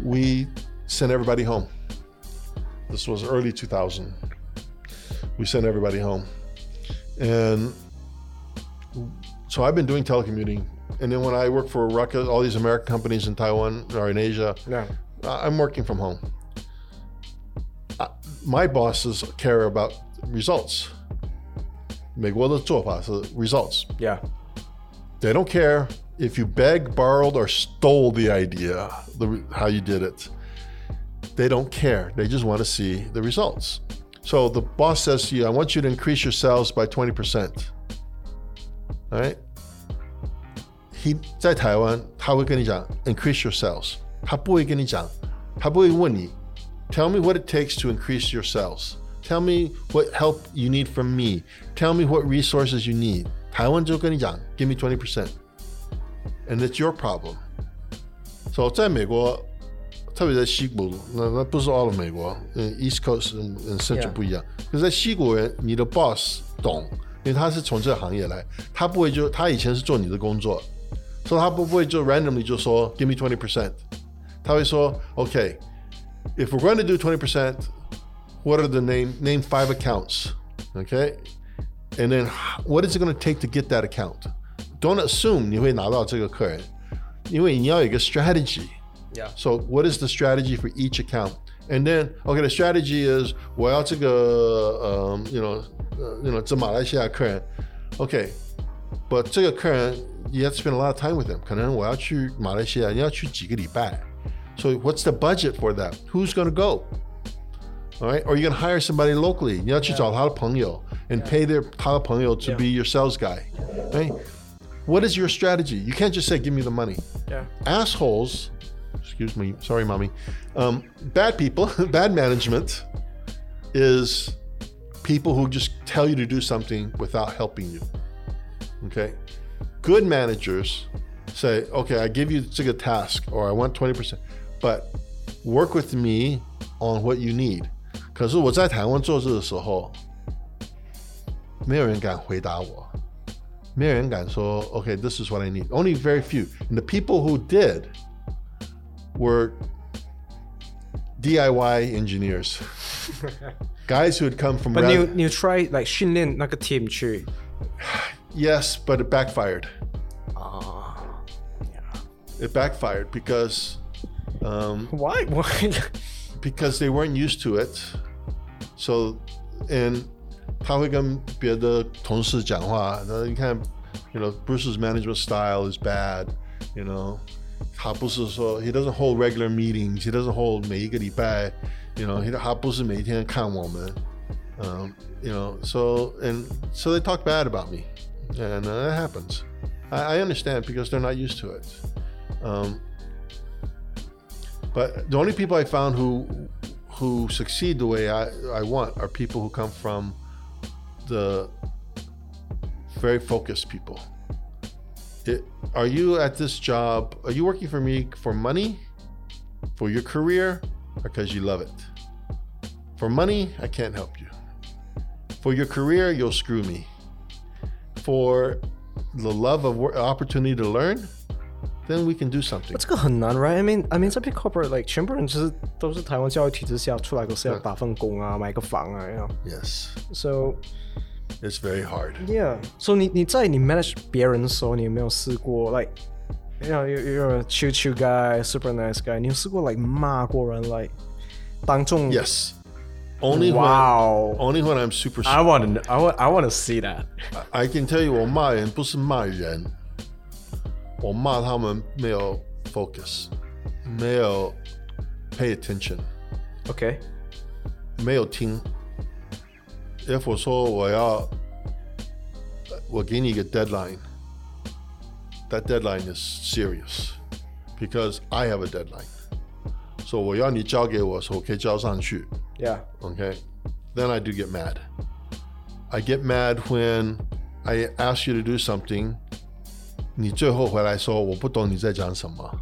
we sent everybody home. This was early 2000. We sent everybody home, and so I've been doing telecommuting. And then when I work for Ruckus, all these American companies in Taiwan or in Asia, Yeah. I'm working from home Uh, My bosses care about results. 美国的做法是 results. Yeah. They don't care if you begged, borrowed, or stole the idea, the, how you did it. They don't care. They just want to see the results. So the boss says to you, I want you to increase your sales by 20%. All right? He 在台湾，他会跟你讲 increase your sales，他不会跟你讲，他不会问你 Tell me what it takes to increase your sales. Tell me what help you need from me. Tell me what resources you need. 台湾就跟你讲 Give me 20%. And it's your problem. So 在美国，特别在西部，那那不是 all of 美国，嗯，East Coast 嗯嗯 Central Yeah. 不一样。可是在西国人，你的 boss 懂，因为他是从这个行业来，他不会就他以前是做你的工作，所以他不会就 randomly 就说 Give me 20%，他会说 OK。 if we're going to do 20%, what are the name name five accounts? Okay. And then what is it going to take to get that account? Don't assume 你会拿到这个客人，因为你要有一个 strategy. Yeah. So what is the strategy for each account? And then, okay, the strategy is 我要这个 um, you know, uh, you know, 这马来西亚客人 Okay, but 这个客人 you have to spend a lot of time with them. 可能我要去马来西亚，你要去几个礼拜。 So what's the budget for that? Who's going to go? All right, or you're going to hire somebody locally. 你要去找他的朋友 and pay their 他的朋友 to Yeah. be your sales guy. Right? What is your strategy? You can't just say, "Give me the money." Yeah. assholes, excuse me, sorry, mommy, um, bad people, bad management is people who just tell you to do something without helping you. Okay. Good managers say, okay, I give you a task or I want 20%, but work with me on what you need. 可是我在台湾做事的时候，没有人敢回答我。没有人敢说, okay, this is what I need. Only very few. And the people who did were DIY engineers, guys who had come from. But rad- 你你 try like 训练那个 team 去 yes, but it backfired. 啊 It backfired because um, Why why because they weren't used to it. So, and 他会跟别的同事讲话，那你看，you know, Bruce's management style is bad, you know. 他不是说 he doesn't hold regular meetings, he doesn't hold 每一个礼拜，you know, he 他不是每一天看我们，um, you know, so and so they talk bad about me, and uh, that happens. I, I understand because they're not used to it. Um, but the only people I found who who succeed the way I, I want are people who come from the very focused people. it, are you at this job? Are you working for me for money, for your career, because you love it? For money, I can't help you. For your career, you'll screw me. For the love of opportunity to learn, then we can do something. 这个很难，right? I mean, I mean，这 big corporate like 全部人就是都是台湾教育体制下出来，都是要打份工啊，买个房啊，you know. Yes, So it's very hard. yeah. So 你你在你 manage 别人的时候，你有没有试过 like you know you you're a chill chill guy, super nice guy？你有试过 like 骂过人 like 当众 Yes, only Wow. when only when I'm super. I want to I want I want to see that. I can tell you，我骂人不是骂人， 我骂他们没有 focus，没有 pay attention， Okay. 没有听。If 我说我要，我给你一个 deadline，that deadline is serious because I have a deadline。So 我要你交给我，所以我可以交上去。 Yeah. okay, then I do get mad. I get mad when I ask you to do something， 你最后回来说我不懂你在讲什么，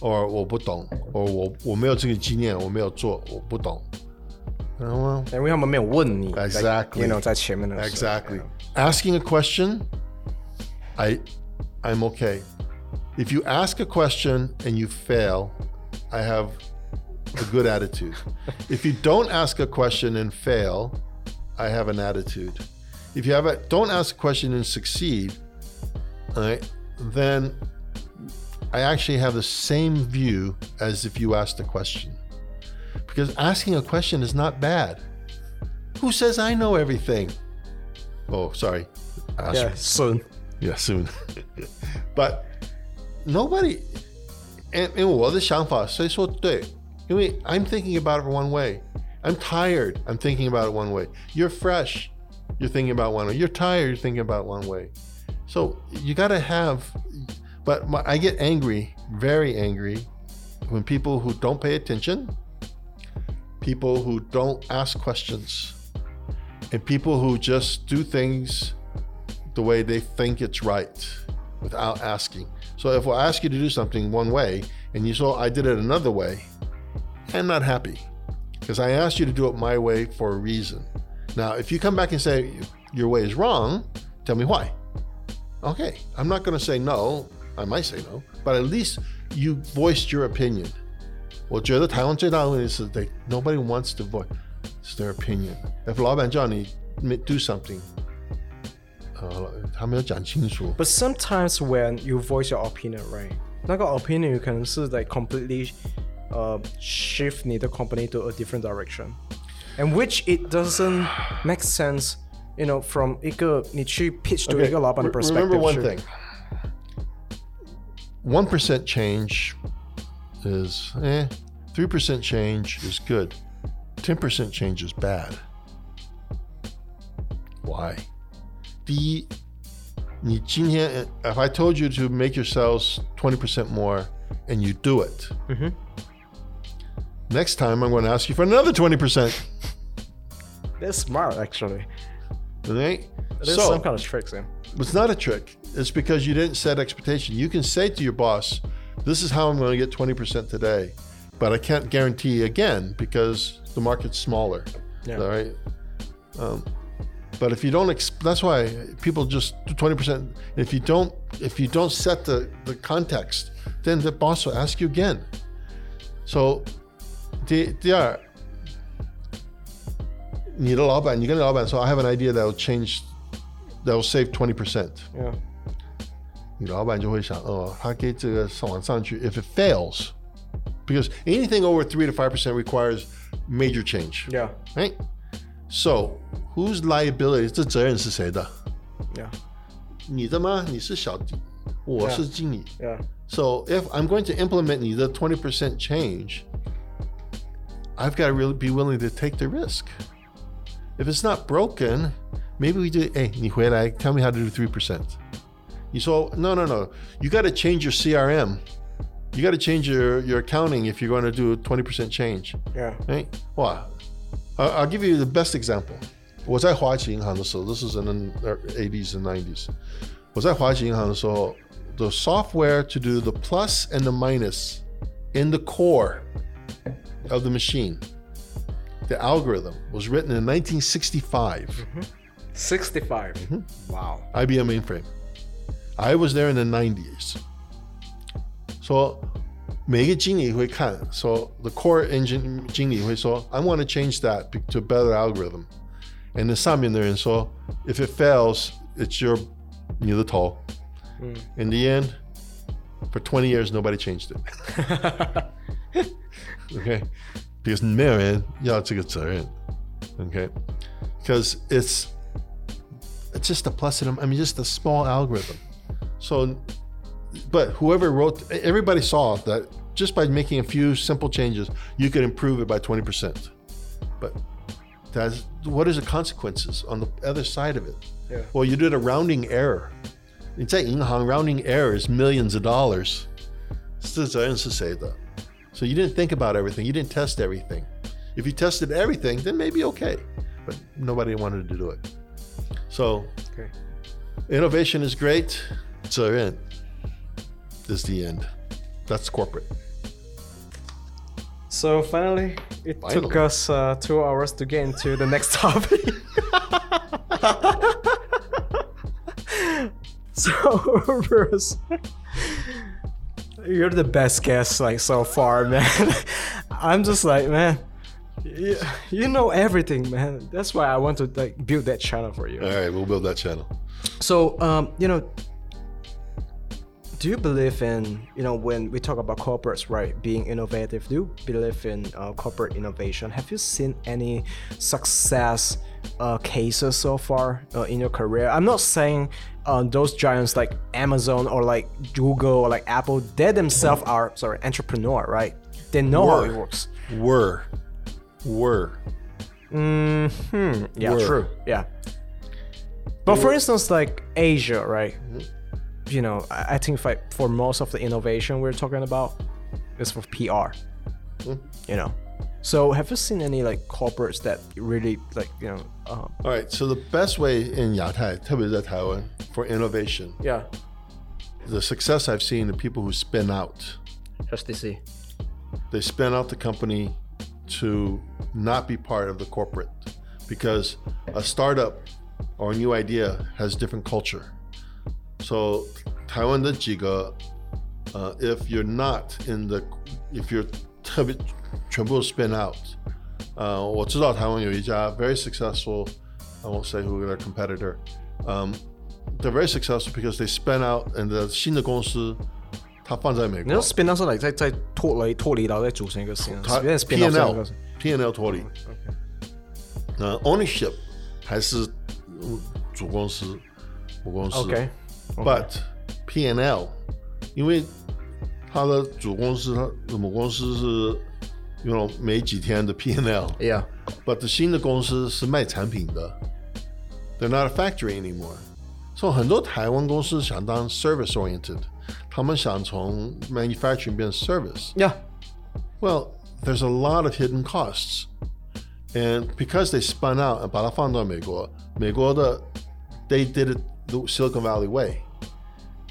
or 我不懂，or 我我没有这个经验，我没有做，我不懂。然后因为他们没有问你 Exactly. you know 在前面的时候 Exactly. Asking a question, I I'm okay. If you ask a question and you fail, I have a good attitude. if you don't ask a question and fail, I have an attitude. If you have a don't ask a question and succeed, all right, then I actually have the same view as if you asked a question. Because asking a question is not bad. Who says I know everything? Oh, sorry. Ask- Yeah, soon. yeah, soon. but nobody, and, and 我的想法谁说对？因为 I'm thinking about it one way. I'm tired. I'm thinking about it one way. You're fresh. You're thinking about one way. You're tired. You're thinking about one way. So you got to have. But my, I get angry, very angry, when people who don't pay attention, people who don't ask questions, and people who just do things the way they think it's right without asking. So if I ask you to do something one way and you saw I did it another way, I'm not happy because I asked you to do it my way for a reason. Now, if you come back and say your way is wrong, tell me why Okay, I'm not going to say no. I might say no, but at least you voiced your opinion. 我觉得台湾最大的问题是 they nobody wants to voice their opinion. If 老板叫你 do something, 呃，他没有讲清楚。 But sometimes when you voice your opinion, right? 那个 opinion 有可能是 like completely uh shift 你的 company to a different direction, and which it doesn't make sense, you know, from 一个你去 pitch to 一个老板的 re- perspective. Remember one 去 thing. One percent change is eh. Three percent change is good. Ten percent change is bad. Why? 第一，你今天 if I told you to make your sales twenty percent more and you do it, next time I'm going to ask you for another twenty percent. That's smart actually. right? It is so, some kind of trick, Sam. It's not a trick. It's because you didn't set expectation. You can say to your boss, "This is how I'm going to get 20% today," but I can't guarantee again because the market's smaller. Yeah. All right. Um, but if you don't, exp- that's why people just 20%. If you don't, if you don't set the the context, then the boss will ask you again. So, they, they are 你的老板，你跟老板说，I have an idea that will change, that will save twenty percent。 Yeah. 你老板就会想，哦，他给这个上往上去，if it fails, because anything over three to five percent requires major change, Yeah. right? So whose liability 这责任是谁的？ Yeah. 你的吗？你是小弟，我是经理。 Yeah. So if I'm going to implement 你的 twenty percent change, I've got to really be willing to take the risk. If it's not broken, maybe we do. Hey, 你回来 tell me how to do three percent. You saw no, no, no. You got to change your CRM. You got to change your, your accounting if you're going to do a 20% change. Yeah. Right? Wow. I'll, I'll give you the best example. 我在华旗银行的时候，this is in the 80s and 90s. 我在华旗银行的时候， the software to do the plus and the minus in the core of the machine. The algorithm was written in 1965. 65. Wow. IBM mainframe. I was there in the 90s. So 每一个经理会看，so the core engine 经理会说，I want to change that to a better algorithm。and then 上面的人说，if it fails, it's your 你的头。In the end, for 20 years, nobody changed it. okay, because 没有人要这个责任。Okay, because it's it's just a plus and I mean just a small algorithm. So, but whoever wrote, everybody saw that just by making a few simple changes, you could improve it by 20%. But that's what is the consequences on the other side of it? Yeah. Well, you did a rounding error. 你在银行 rounding error is millions of dollars. 是责任是谁的? So you didn't think about everything. You didn't test everything. If you tested everything, then maybe okay. But nobody wanted to do it. So Okay. innovation is great. 责任 is the end. That's corporate. So finally, it took us uh, two hours to get into the next topic. so Bruce, you're the best guest like so far, man. I'm just like, man, you, you know everything, man. That's why I want to like build that channel for you. All right, we'll build that channel. So, um, you know, do you believe in, you know, when we talk about corporates, right, being innovative, do you believe in uh, corporate innovation? Have you seen any success uh, cases so far uh, in your career? I'm not saying uh, those giants like Amazon or like Google or like Apple, they themselves are, sorry, entrepreneur, right? They know how it works. Were. Were. Hmm. Yeah. Were. True. Yeah. But for instance, like Asia, right? you know, I, think if I, for most of the innovation we're talking about, is for PR. Mm. You know, so have you seen any like corporates that really like you know? Um, All right. So the best way in Yatai, 特别在台湾, for innovation. Yeah. The success I've seen the people who spin out. HTC. They spin out the company to not be part of the corporate because a startup or a new idea has different culture. So 台湾的几个 uh, if you're not in the if you're 特别全部 spin out，呃，我知道台湾有一家 very successful I won't say who their competitor um, they're very successful because they spin out and the 新的公司它放在美国你说 spin out 是嚟，即系即系脱离脱离然后再组成一个线，它 spin P out N 是一 L 个 P N L 脱离，呃，ownership 还是嗯主公司母公司 OK。 ，but P N L 因为它的主公司它的母公司是用了没几天的 P N L，but Yeah. 新的公司是卖产品的，they're not a factory anymore。所以很多台湾公司想当 service oriented，他们想从 manufacturing 变 service。 Yeah. Well, there's a lot of hidden costs. And because they spun out and 把它放到美国，美国的 they did it the Silicon Valley way,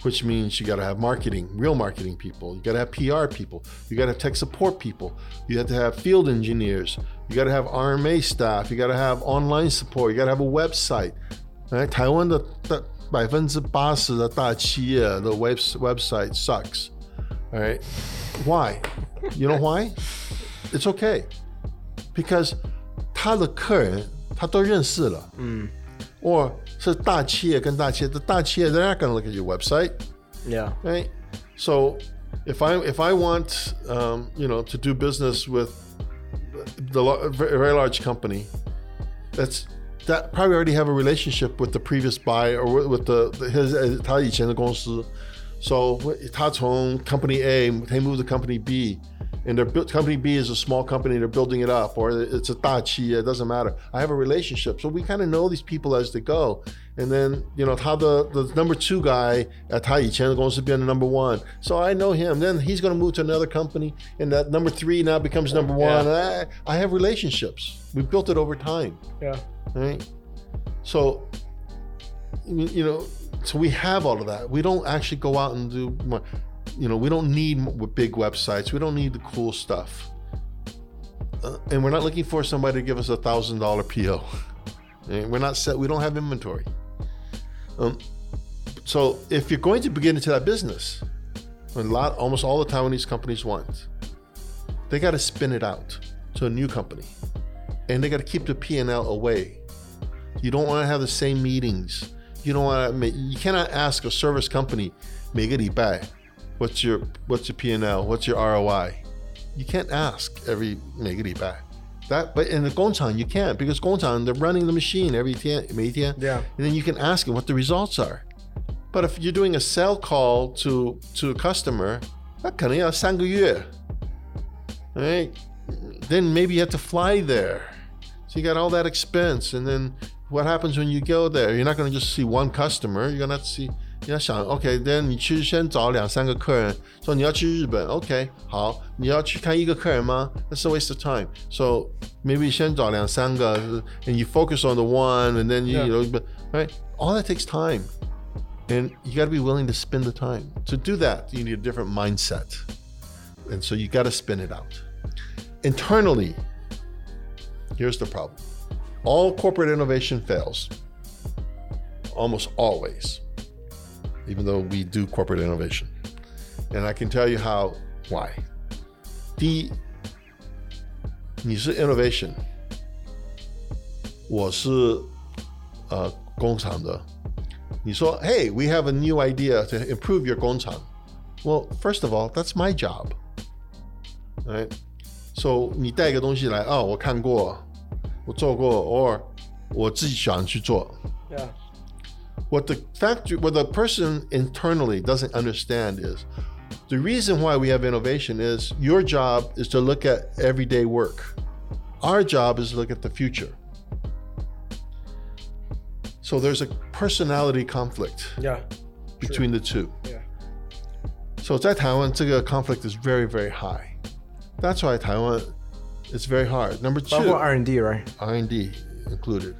which means you got to have marketing, real marketing people. You got to have PR people. You got to have tech support people. You have to have field engineers. You got to have RMA staff. You got to have online support. You got to have a website. 哎，台湾的大百分之八十的大企业的 web website sucks. All right, why? You know why? It's okay because 他的客人他都认识了，嗯，或 是大企业跟大企业的大企业，they're not gonna look at your website, Yeah. right? So if I if I want um, you know to do business with the lo- a very very large company, that's that probably already have a relationship with the previous buyer or with, with the, the his 呃他以前的公司。So 他从 company A they move to company B, and their company B is a small company, they're building it up, or it's a Tachi, it doesn't matter. I have a relationship. So we kind of know these people as they go. And then, you know, how the, the number two guy at Taichan goes to be on the number one. So I know him. Then he's going to move to another company, and that number three now becomes number one. Yeah. I, I, have relationships. We built it over time. Yeah. Right? So, you know, so we have all of that. We don't actually go out and do more. You know, we don't need m- big websites. We don't need the cool stuff. Uh, and we're not looking for somebody to give us a thousand dollar PO. And we're not set. We don't have inventory. Um, so if you're going to begin into that business, a lot, almost all the Taiwanese companies want, they got to spin it out to a new company, and they got to keep the P and L away. You don't want to have the same meetings. You don't want to. You cannot ask a service company, 每个礼拜, what's your what's your P&L, what's your ROI. You can't ask every negative back. That, but in the Gongchang you can't because Gongchang they're running the machine every yeah. And then you can ask them what the results are. But if you're doing a cell call to to a customer, that can yeah, sanguyue. Right? Then maybe you have to fly there. So you got all that expense and then what happens when you go there? You're not going to just see one customer. You're going to, to see 你要想，OK，then 你去先找两三个客人，说你要去日本，OK，好，你要去看一个客人吗？That's a waste of time. So maybe 先找两三个，and you focus on the one, and then you, Yeah. you know, but, right? All that takes time, and you got to be willing to spend the time. To do that, you need a different mindset, and so you got to spin it out. Internally, here's the problem: all corporate innovation fails, almost always even though we do corporate innovation. And I can tell you how, why. 第一，你是 innovation，我是呃工厂的。你说，Hey, we have a new idea to improve your 工厂。Well, first of all, that's my job. Right? So 你带一个东西来，哦，我看过，我做过，or 我自己想去做。 Yeah. What the factory, what the person internally doesn't understand is the reason why we have innovation is your job is to look at everyday work. Our job is to look at the future. So there's a personality conflict Yeah. between the two. Yeah. So 在台湾, the conflict is very, very high. That's why Taiwan is very hard. Number 包 two, 括 R&D right？ R&D included.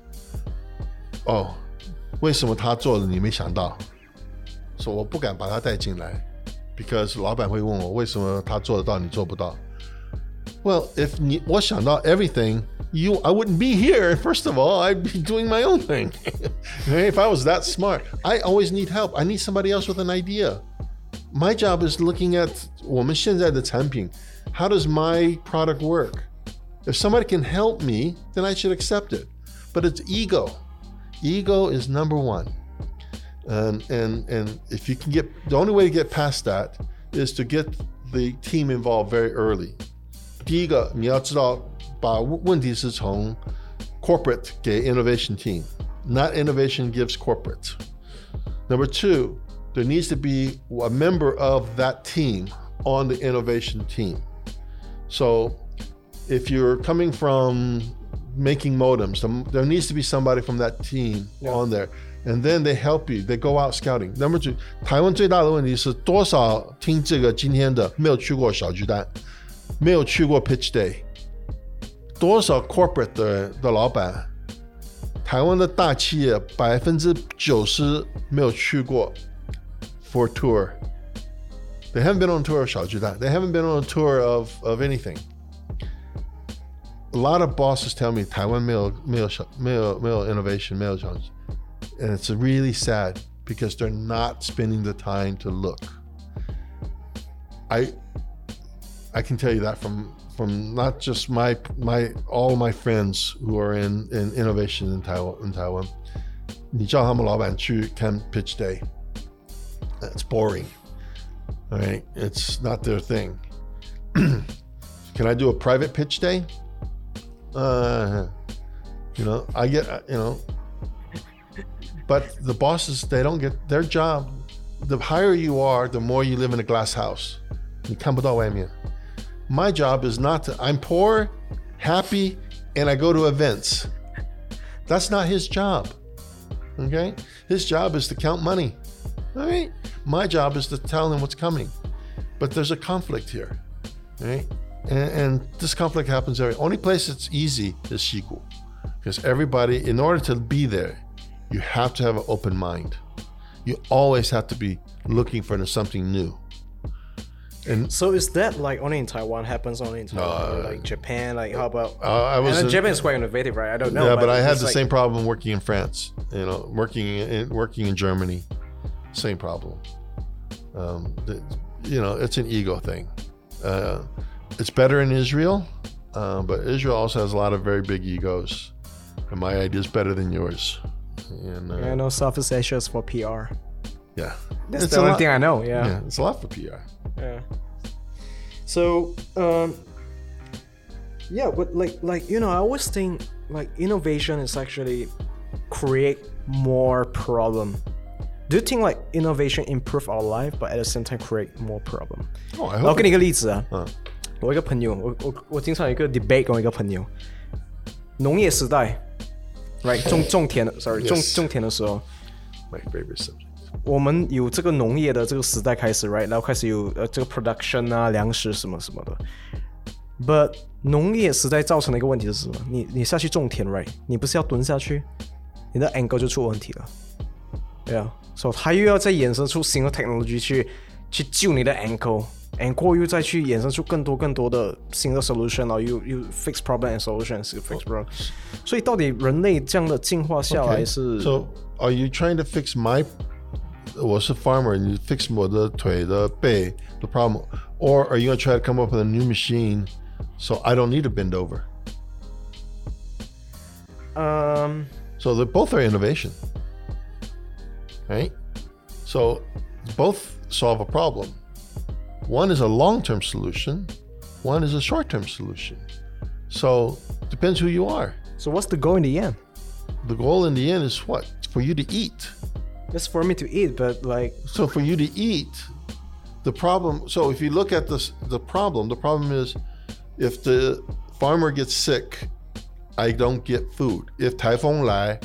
Oh, 为什么他做了你没想到？说我不敢把他带进来，because 老板会问我为什么他做得到你做不到。Well, if 你我想到 everything, you I wouldn't be here. First of all, I'd be doing my own thing. if I was that smart, I always need help. I need somebody else with an idea. My job is looking at 我们现在的产品. How does my product work? If somebody can help me, then I should accept it. But it's ego. Ego is number one. And and and if you can get the only way to get past that is to get the team involved very early. 第一个你要知道把问题是从 corporate 给 innovation team, not innovation gives corporate. Number two, there needs to be a member of that team on the innovation team. So if you're coming from making modems, then there needs to be somebody from that team on there. And then they help you. They go out scouting. Number two, 台湾最大的问题是多少听这个今天的没有去过小巨蛋，没有去过 Pitch Day，多少 corporate 的的老板，台湾的大企业百分之九十没有去过 for tour. They haven't been on tour of 小巨蛋. They haven't been on a tour of, of anything. A lot of bosses tell me 台湾没有没有小没有没有 innovation 没有 challenge, and it's really sad because they're not spending the time to look. I I can tell you that from from not just my my all my friends who are in in innovation in Taiwan in Taiwan. 你叫他们老板去看 pitch day. That's boring. All right, it's not their thing. Can I do a private pitch day? uh, you know, I get, uh, you know, but the bosses, they don't get their job. The higher you are, the more you live in a glass house. In Campo My job is not to, I'm poor, happy, and I go to events. That's not his job. Okay? His job is to count money. All right? My job is to tell him what's coming. But there's a conflict here. All right? And, and this conflict happens every only place it's easy is Shiku. Because everybody, in order to be there, you have to have an open mind. You always have to be looking for something new. And So is that like only in Taiwan? Happens only in Taiwan? or like Japan? Like how about? uh, I was and in- Japan is quite innovative, right? I don't know. yeah, but I had the like- same problem working in France. You know, working in working in Germany, same problem. Um, the, you know, it's an ego thing. Uh, it's better in Israel, uh, but Israel also has a lot of very big egos, and my idea is better than yours. And uh, Yeah, I know Southeast Asia is for PR. yeah, That's It's the a only lot- thing I know. yeah, Yeah. it's a lot for PR. Yeah. So, um, yeah, but like, like you know, I always think like innovation is actually create more problem. Do you think like innovation improve our life, but at the same time create more problem？ Oh, I 我 hope. 给你一个例子啊，嗯 我一个朋友，我我我经常有一个 debate 跟我一个朋友，农业时代，right 种 种田的，sorry 种种田的时候，My favorite subject. 我们有这个农业的这个时代开始，right，然后开始有呃这个 production 啊，粮食什么什么的。But 农业时代造成的一个问题是什么？你你下去种田，right，你不是要蹲下去，你的 angle 就出问题了。对啊，所以它又要再衍生出新的 technology 去去救你的 ankle，and 过后又再去衍生出更多更多的新的 solution，然后又又 fix problem and solution 是 fix problem。所以到底人类这样的进化下来 Okay. 是 So, are you trying to fix my? 我是 farmer, and you fix 我的腿的背 the problem, or are you gonna try to come up with a new machine so I don't need to bend over? 嗯。 So they both are innovation, right? So both solve a problem. One is a long-term solution, one is a short-term solution. So depends who you are. So what's the goal in the end? The goal in the end is what? For you to eat. It's for me to eat, but like So for you to eat, the problem. So if you look at this, the problem. The problem is, if the farmer gets sick, I don't get food. If 台风来,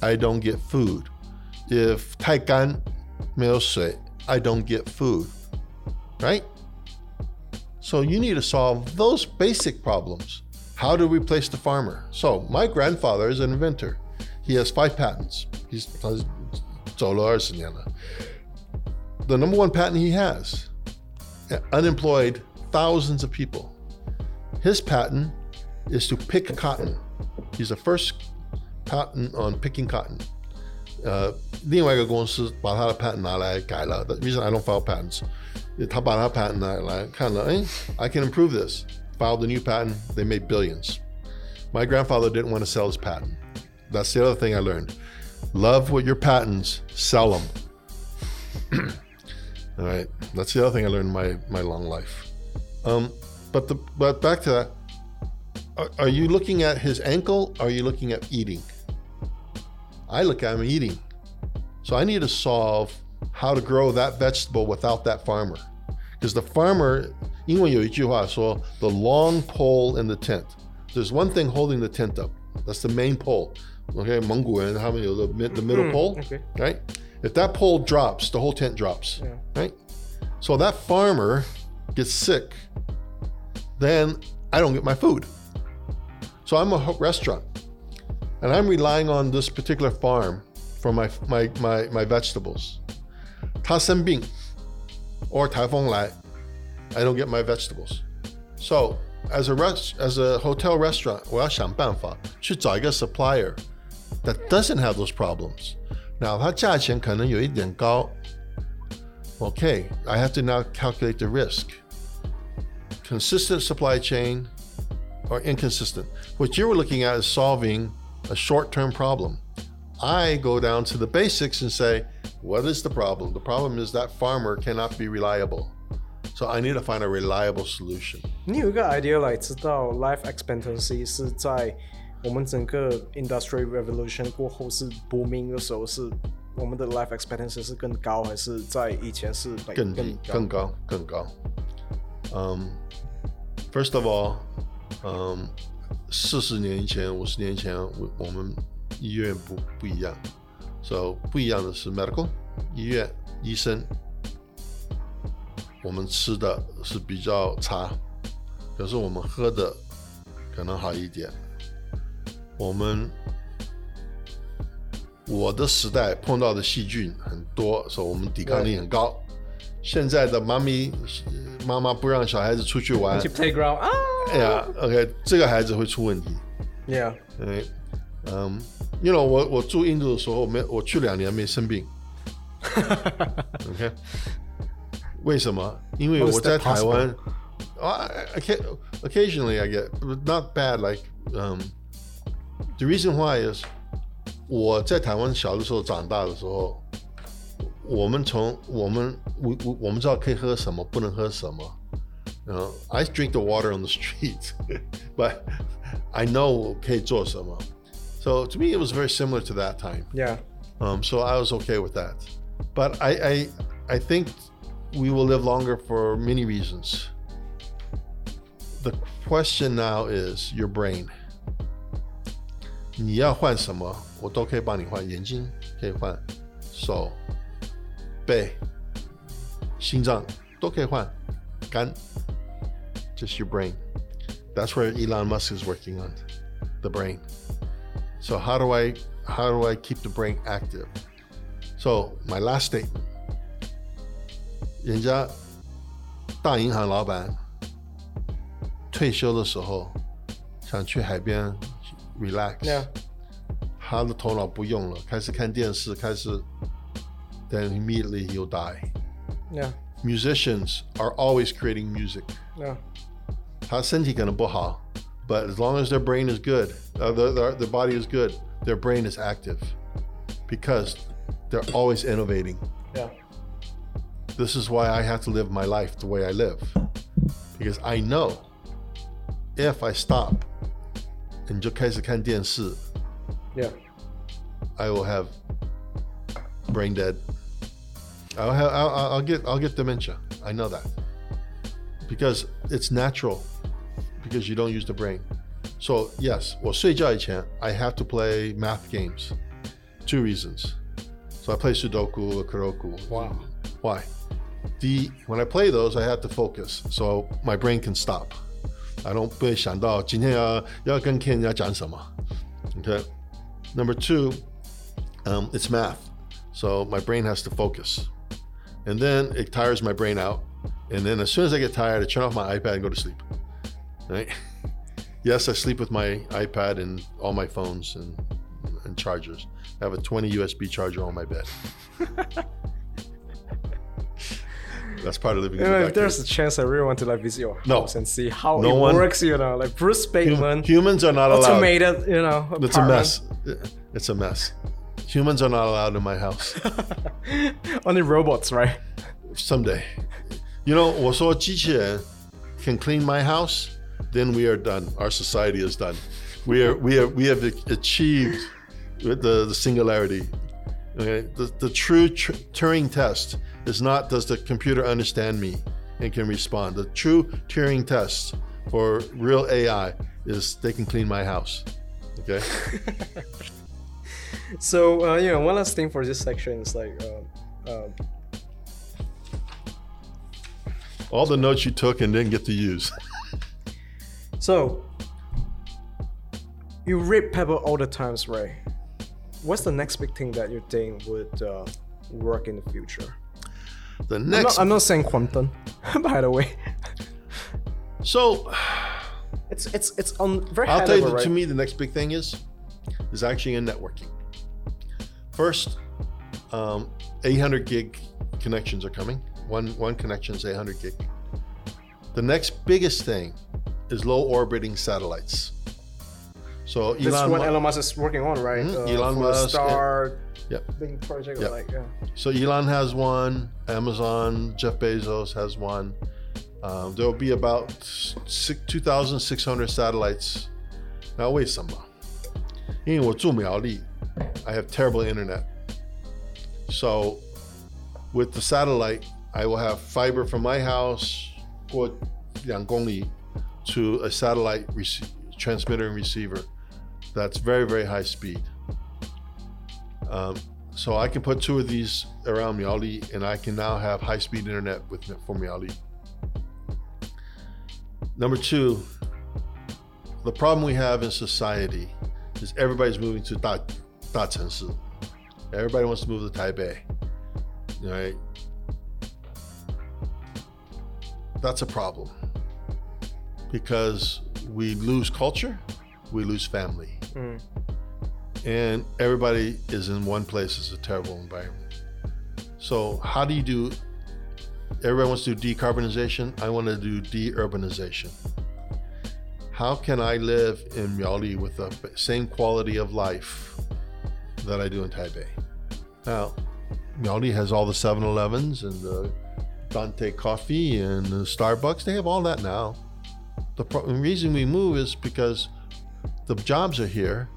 I don't get food. If 太干没有水, I don't get food. Right? So you need to solve those basic problems. How to replace the farmer. So my grandfather is an inventor. He has five patents. He's 走了20年了 the number one patent he has unemployed thousands of people his patent is to pick cotton he's the first patent on picking cotton 呃，另外一个公司把他的 patent 拿来改了。The reason I don't file patents， 他把他 patent 拿来看了，哎，I can improve this. Filed a new patent. They made billions. My grandfather didn't want to sell his patent. That's the other thing I learned. Love what your patents, sell them. All right, that's the other thing I learned in my my long life. Um, but the but back to that. Are, are you looking at his ankle? Or are you looking at eating? I look at him eating, so I need to solve how to grow that vegetable without that farmer, because the farmer. 因为有一句话说 the long pole in the tent. There's one thing holding the tent up. That's the main pole. Okay, 蒙古人他们有 the mid, the middle pole, okay. right? If that pole drops, the whole tent drops, Yeah. right? So that farmer gets sick, then I don't get my food. So I'm a ho- restaurant, and I'm relying on this particular farm for my my my, my vegetables. 他生病 or 台风来 I don't get my vegetables. So as a rest, as a hotel restaurant, 我要想办法去找一个 supplier that doesn't have those problems. Now 它价钱可能有一点高。Okay, I have to now calculate the risk. Consistent supply chain or inconsistent. What you were looking at is solving a short-term problem. I go down to the basics and say, what is the problem? The problem is that farmer cannot be reliable. So I need to find a reliable solution. 你有一个 idea 来知道 life expectancy 是在我们整个 industrial revolution 过后是 booming 的时候，是我们的 life expectancy 是更高，还是在以前是 like 更低，更高，更高。Um, first of all, um, 四十年前、五十年前，我我们医院不不一样 ，so 不一样的是 medical 医院医生，我们吃的是比较差，可是我们喝的可能好一点。我们我的时代碰到的细菌很多，所以我们抵抗力很高。现在的妈咪妈妈不让小孩子出去玩，去 playground 啊，哎呀，OK，这个孩子会出问题。Yeah，对，嗯，因为我我住印度的时候，没我去两年没生病。OK，为什么？因为我在台湾啊，I can occasionally I get not bad like um the reason why is 我在台湾小的时候长大的时候，我们从我们我我我们知道可以喝什么，不能喝什么。You know, I drink the water on the street, but I know 可以做什么。So to me, it was very similar to that time. Yeah. Um, so I was okay with that. But I, I, I think we will live longer for many reasons. The question now is your brain. 你要换什么，我都可以帮你换。眼睛可以换，手、背、心脏都可以换，肝 just your brain. That's where Elon Musk is working on the brain. So how do I how do I keep the brain active? So my last statement. 人家大银行老板退休的时候想去海边 relax，、 Yeah. 他的头脑不用了，开始看电视，开始 then immediately he'll die. Yeah. Musicians are always creating music. Yeah. 他身体可能不好 ，but as long as their brain is good, uh, their, their, their body is good, their brain is active because they're always innovating. Yeah. This is why I have to live my life the way I live because I know if I stop and 就开始看电视 Yeah. I will have brain dead. I'll have I'll, I'll I'll get I'll get dementia. I know that because it's natural because you don't use the brain. So yes, well, 我睡觉以前 I have to play math games. Two reasons. So I play Sudoku or Kakuro. Wow. Why? The when I play those, I have to focus, so my brain can stop. I don't 被想到今天要要跟 Ken Okay. Number two, um, it's math, so my brain has to focus, and then it tires my brain out. And then as soon as I get tired, I turn off my iPad and go to sleep Right? yes, I sleep with my iPad and all my phones and, and chargers. I have a 20 USB charger on my bed. That's part of living in You the know, if backyard. there's a chance, I really want to like visit your No. house and see how No it one- works. You know, like Bruce Hum- Bateman, humans are not allowed. automated. You know, It's a apartment. mess. It's a mess. Humans are not allowed in my house. Only robots, right? Someday. You know, 我说机器人 can clean my house, then we are done. Our society is done. We are we are we have achieved the, the singularity. Okay? The, the true tr- Turing test is not does the computer understand me and can respond. The true Turing test for real AI is they can clean my house. Okay? So uh, you know, one last thing for this section is like, uh, uh, All the notes you took and didn't get to use. so you read Pebble all the times, right? What's the next big thing that you think would uh, work in the future? The I'm next not, I'm not saying quantum, by the way. so It's it's it's on very I'll tell you, that right? to me, the next big thing is is actually in networking. First, um, 800 gig connections are coming. One one connection is 800 gig. The next biggest thing is low orbiting satellites. So That's Elon, what Mu- Elon Musk is working on, right? Mhm, Uh, Elon for Musk, Star Yep. big project, Yep. like yeah. So Elon has one. Amazon, Jeff Bezos has one. Um, there will be about six, 2,600 satellites. Now wait some more. 因为我住苗栗, I have terrible internet. So with the satellite, I will have fiber from my house 过两公里 to a satellite transmitter and receiver that's very, very high speed. Um, so I can put two of these around Miaoli and I can now have high speed internet with for Miaoli. Number two, the problem we have in society is everybody's moving to Da. Everybody wants to move to Taipei. Right? That's a problem because we lose culture, we lose family. And everybody is in one place. It's a terrible environment. So, how do you do? Everybody wants to do decarbonization. I want to do de-urbanization. How can I live in Miaoli with the same quality of life that I do in Taipei? Now, Miaoli has all the 7-Elevens and the Dante Coffee and the Starbucks. They have all that now. The pro- reason we move is because the jobs are here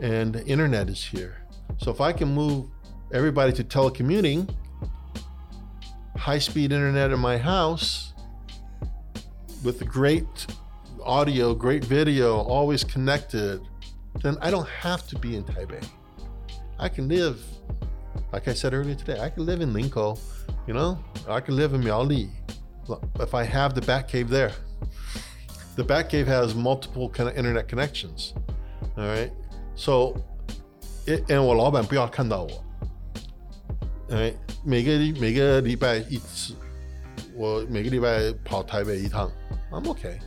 and the internet is here. So if I can move everybody to telecommuting, high speed internet in my house with great audio, great video, always connected, then I don't have to be in Taipei. I can live, like I said earlier today, I can live in Linkou, you know, I can live in Miaoli if I have the Batcave there the Batcave has multiple kind of internet connections. All right. So, 因为我老板不要看到我，哎，每个每个礼拜一次，我每个礼拜跑台北一趟，I'm okay。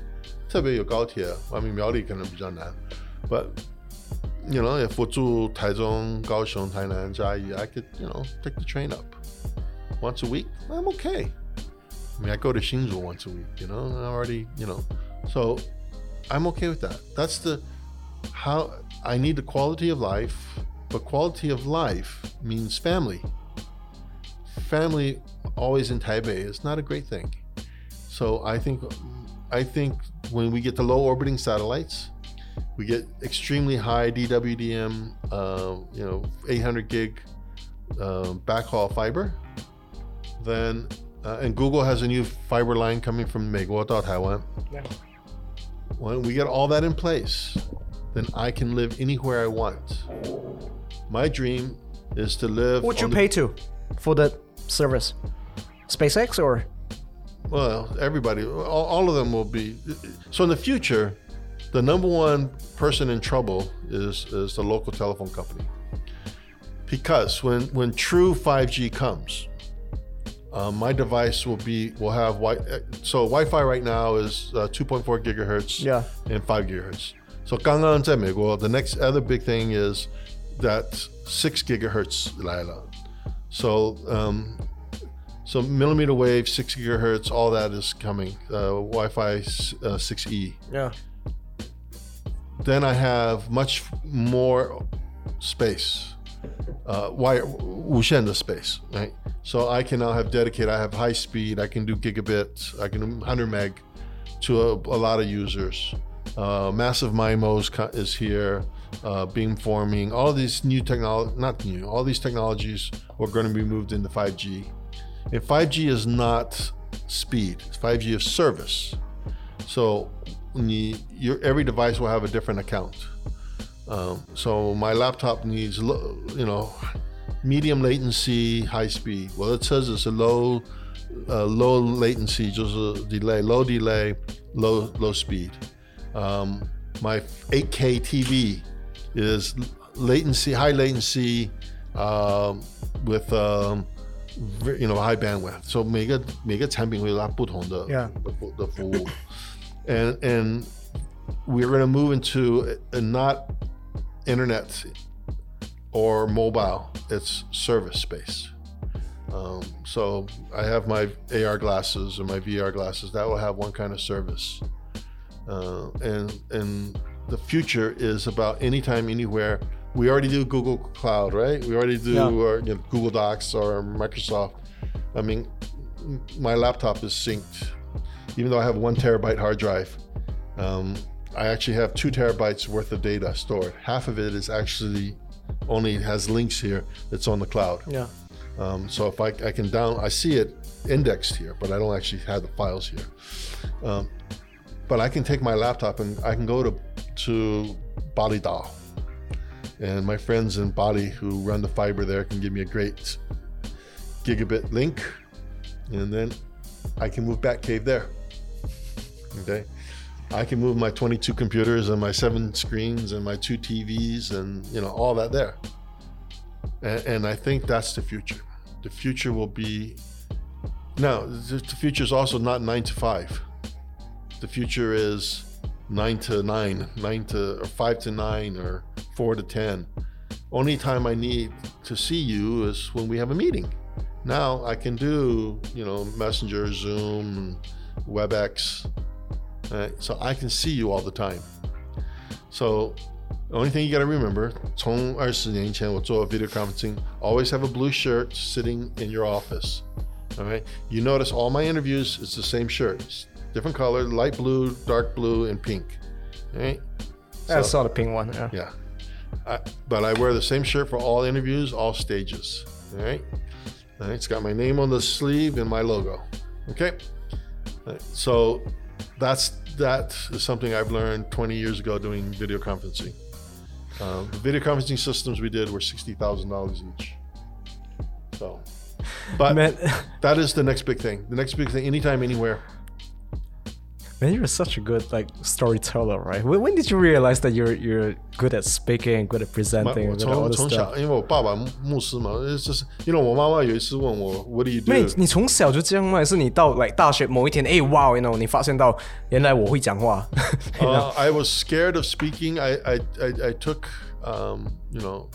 特别有高铁，外面苗栗可能比较难，but you know if 我住台中、高雄、台南、嘉义，I could you know take the train up once a week. I'm okay. I mean I go to Hsinchu once a week. You know I already you know. So I'm okay with that. That's the how I need the quality of life, but quality of life means family. Family always in Taipei is not a great thing. So I think I think when we get the low orbiting satellites, we get extremely high DWDM, uh, you know, 800 gig uh, backhaul fiber. Then, uh, and Google has a new fiber line coming from Meguo Taiwan. Yeah. When we get all that in place, then I can live anywhere I want. My dream is to live. What you the- pay to for the service? SpaceX or Well, everybody, all, all of them will be. So in the future, the number one person in trouble is is the local telephone company, because when when true 5G comes, uh, my device will be will have wi- uh, so Wi-Fi right now is uh, 2.4 gigahertz Yeah. and 5 gigahertz. So 刚刚在美国, the next other big thing is that 6 gigahertz 来了. So um, so millimeter wave, six gigahertz, all that is coming. Uh, Wi-Fi uh, 6E. yeah? Then I have much more space, uh, wire the space, right? So I can now have dedicated. I have high speed. I can do gigabits. I can do 100 meg to a, a lot of users. Uh, massive MIMOs is here. Uh, beamforming, all these new technology, not new, all these technologies are going to be moved into 5G. And 5G is not speed. 5G is service. So you, your, every device will have a different account. Um, so my laptop needs, lo- you know, medium latency, high speed. Well, it says it's a low, uh, low latency, just a delay, low delay, low low speed. Um, my 8K TV is latency, high latency, um, with um, ve- you know high bandwidth. So 每个每个产品会有它不同的 Yeah. 的服的服务。and and we're going to move into a, a not internet or mobile it's service space. Um, so i have my ar glasses and my vr glasses that will have one kind of service. Uh, and and the future is about anytime anywhere. We already do google cloud right? We already do Yeah. uh, you know, google docs or microsoft. I mean my laptop is synced. Even though I have one terabyte hard drive, um, I actually have two terabytes worth of data stored. Half of it is actually only has links here that's on the cloud. Yeah. Um, so if I, I can down, I see it indexed here, but I don't actually have the files here. Um, but I can take my laptop and I can go to to Bali Dao, and my friends in Bali who run the fiber there can give me a great gigabit link, and then I can move Batcave there. Okay. I can move my 22 computers and my seven screens and my two TVs and you know all that there. and, and I think that's the future. The future will be now. The, future is also not nine to five. The future is nine to nine, nine to or five to nine, or four to ten. Only time I need to see you is when we have a meeting. Now I can do you know Messenger, Zoom, WebEx, right? so I can see you all the time. So the only thing you got to remember, 从二十年前我做 video conferencing, always have a blue shirt sitting in your office. All right. You notice all my interviews, it's the same shirt. It's different color, light blue, dark blue, and pink. All right. I saw the pink one. Yeah. Yeah. I, but I wear the same shirt for all interviews, all stages. All right. All right. It's got my name on the sleeve and my logo. Okay. All right, So that's that is something I've learned 20 years ago doing video conferencing. Um, the video conferencing systems we did were sixty thousand dollars each. So, but that is the next big thing. The next big thing, anytime, anywhere. man, you're such a good like storyteller, right? When, when did you realize that you're you're good at speaking, good at 我 presenting, 我 good at all 从 this 从 stuff? 小，因为我爸爸牧牧师嘛，就是因为我妈妈有一次问我 What do you 妹 do？，你从小就这样吗？还是你到 like 大学某一天，哎，哇，you know，你发现到原来我会讲话 you know? Uh, I was scared of speaking. I I I, I took um, you know.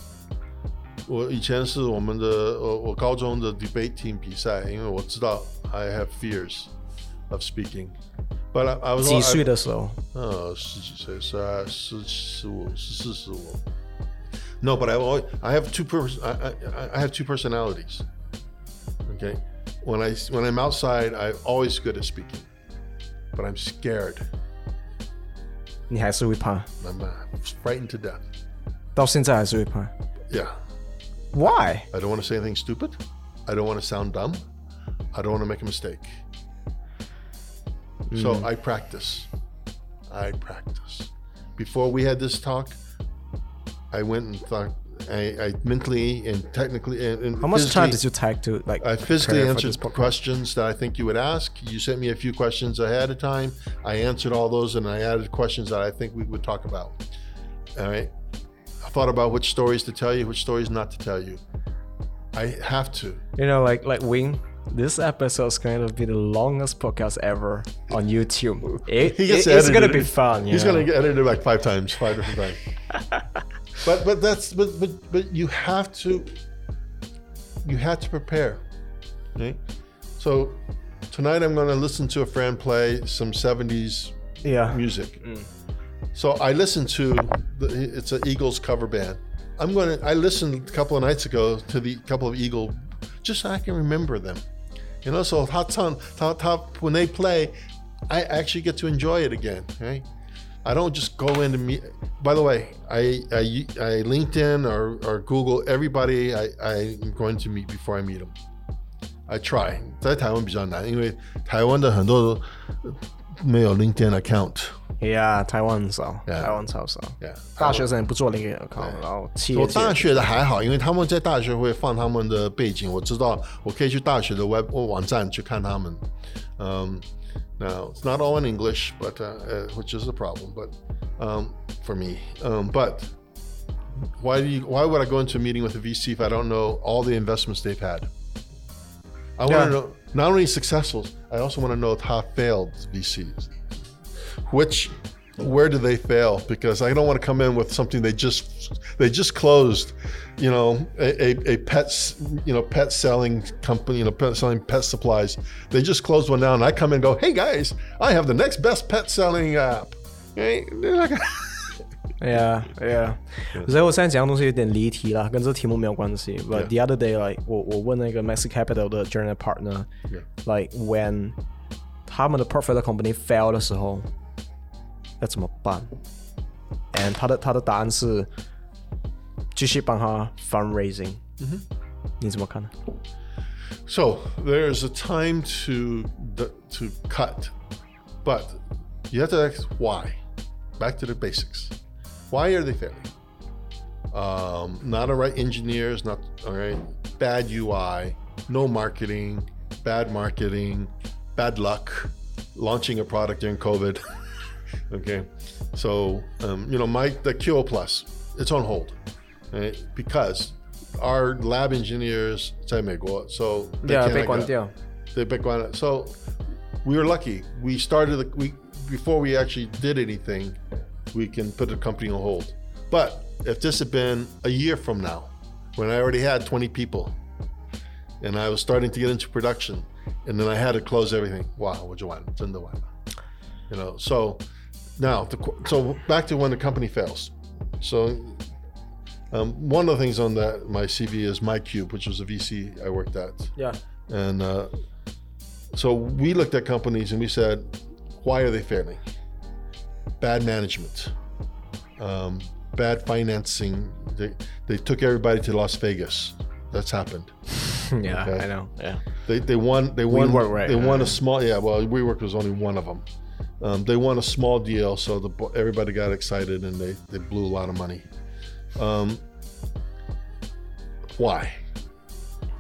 我以前是我们的我我高中的 debate team 比赛，因为我知道 I have fears of speaking, but I, I was 几 I, 岁的时候？呃，十几岁，十二、十十五、十四、十五。No, but I always, I have two pers- I, I, I have two personalities. Okay, when I when I'm outside, I'm always good at speaking, but I'm scared. 你还是会怕， I'm uh, frightened to death. 到现在还是会怕。 Yeah, Why？ I don't want to say anything stupid. I don't want to sound dumb. I don't want to make a mistake. So mm. I practice. I practice. Before we had this talk, I went and thought. I, I mentally and technically and, and How much time did you take to like? I physically answered questions that I think you would ask. You sent me a few questions ahead of time. I answered all those and I added questions that I think we would talk about. All right. I thought about which stories to tell you, which stories not to tell you. I have to. You know, like like Wing. This episode is going to be the longest podcast ever on YouTube. It, He gets it- it's going to be fun. He's gonna get edited like five times, five different times. but but that's but but but you have to you have to prepare. Okay? So tonight I'm gonna listen to a friend play some 70s Yeah. music. Mm. So I listened to the, it's an Eagles cover band. I'm gonna I listened a couple of nights ago to the couple of Eagle just so I can remember them. You know, so how ton how, how when they play, I actually get to enjoy it again. Right? I don't just go into me. By the way, I I, I LinkedIn or, or Google everybody I I'm going to meet before I meet them. I try. 在台湾比较难，因为台湾的很多 没有 LinkedIn account。 Yeah，台湾很少 Yeah. 台湾超少。 Yeah. 大学生也不做那个 account，然后企业界我大学的还好，因为他们在大学会放他们的背景，我知道我可以去大学的 web 网站去看他们。Um, now it's not all in English, but uh, uh, which is a problem, but um, for me. Um, but why do you? Why would I go into a meeting with a VC if I don't know all the investments they've had? I want Yeah. to know not only successful, I also want to know how failed VCs. Which where do they fail? Because I don't want to come in with something they just they just closed, you know, a, a, a pets you know pet selling company, you know, pet selling pet supplies. They just closed one down. And I come in and go, hey guys, I have the next best pet selling app. Hey, Yeah, yeah. 所以我现在讲的东西有点离题了，跟这题目没有关系。But the other day, like 我我问那个 Maxi Capital 的 journal partner, like when 他们的 portfolio company fail 的时候要怎么办？And 他的他的答案是继续帮他 fundraising。你怎么看呢？ So there's a time to to cut, but you have to ask why. Back to the basics. Why are they failing? Um, not the right engineers, not all right. Bad UI, no marketing, bad marketing, bad luck, launching a product during COVID. okay, so um, you know my the QO Plus, it's on hold, right? Because our lab engineers 在美国，so they Yeah， can't 被 like 关 that. 掉。 They pick one. So we were lucky. We started the we before we actually did anything, we can put the company on hold. But if this had been a year from now, when I already had 20 people, and I was starting to get into production, and then I had to close everything. Wow, what you want? You know. So now, the, so back to when the company fails. So um, one of the things on that my CV is MyCube, which was a VC I worked at. Yeah. And uh, so we looked at companies and we said, why are they failing? Bad management, um, bad financing. They, they took everybody to Las Vegas. That's happened. yeah, Okay. I know. Yeah. They, they won. They won. WeWork, right, They won a small. Yeah. Well, WeWork was only one of them. Um, they won a small deal, so the everybody got excited and they, they blew a lot of money. Um, why?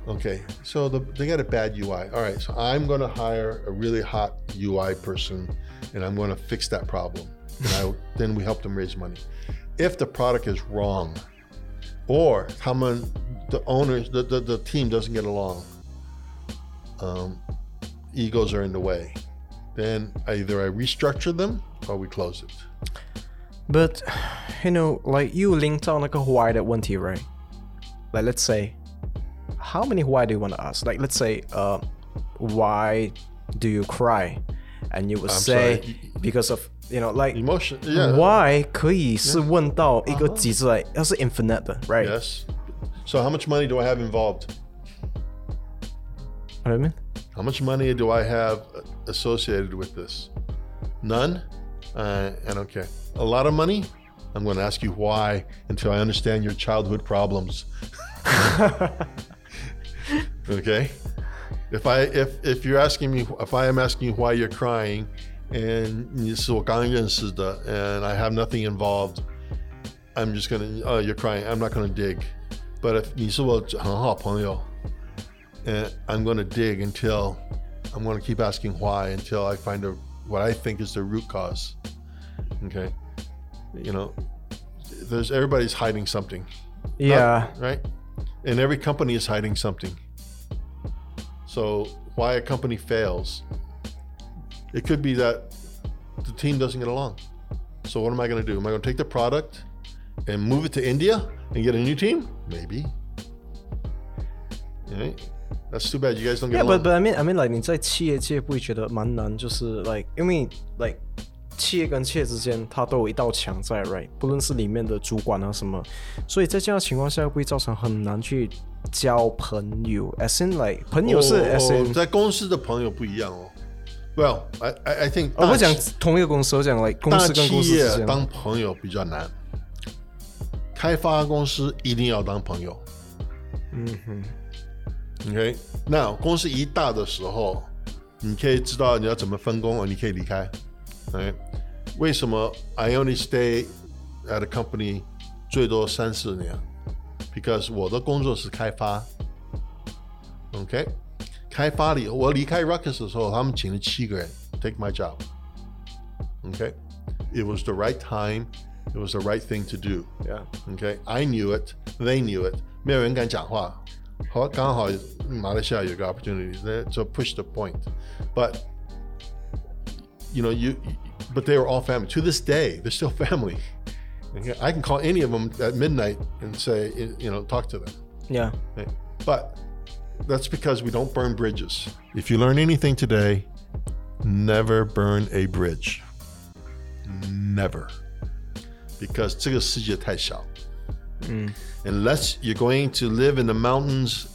Okay, so the, they got a bad UI. All right, so I'm going to hire a really hot UI person, and I'm going to fix that problem. And I, then we help them raise money. If the product is wrong, or someone, the owners, the, the, the team doesn't get along, um, egos are in the way, then either I restructure them or we close it. But, you know, like you linked on like a Hawaii that went here, right? Like, let's say, how many why do you want to ask? Like, let's say, uh, why do you cry? And you would I'm say sorry. because of you know like Emotion, yeah. why 可以是问到一个极致来，要是 infinite 的，right? Yes. So how much money do I have involved? What I mean? How much money do I have associated with this? None? Uh, I don't care. A lot of money? I'm going to ask you why until I understand your childhood problems. okay? If I if if you're asking me if I am asking you why you're crying and 你是我刚认识的 and I have nothing involved, I'm just gonna oh you're crying. I'm not gonna dig. But if 你是我很好朋友 and I'm going to dig until I'm going to keep asking why until I find a, what I think is the root cause. Okay, you know, there's everybody's hiding something, Yeah. right? And every company is hiding something. So why a company fails, it could be that the team doesn't get along. So what am I going to do? Am I going to take the product and move it to India and get a new team? Maybe. Right? That's too bad. You guys don't get Yeah, along. but but I mean I mean like 你在企业界不会觉得蛮难，就是 like 因为 like 企业跟企业之间它都有一道墙在，right？不论是里面的主管啊什么，所以在这样的情况下会造成很难去 交朋友，as in like 朋友是 as 哦 in，在公司的朋友不一样哦。Well, I I, I think 我不讲同一个公司，我讲 like 公大司跟公企业司之间。当朋友比较难，开发公司一定要当朋友。嗯哼，OK，那公司一大的时候，你可以知道你要怎么分工，你可以离开。哎，为什么 I only stay at a company 最多三四年 ？Because 我的工作是开发。OK，开发里我离开 Ruckus 的时候，他们请了七个人 take my job。OK，it was the right time, it was the right thing to do。 Yeah. Okay, I knew it, they knew it. 没有人敢讲话。好，刚好马来西亚有个 opportunity to push the point, but you know you, but they were all family. To this day, they're still family. Okay, I can call any of them at midnight and say, you know, talk to them. Yeah. Okay? But that's because we don't burn bridges. If you learn anything today, never burn a bridge. Never. Because 这个世界太小。Unless you're going to live in the mountains,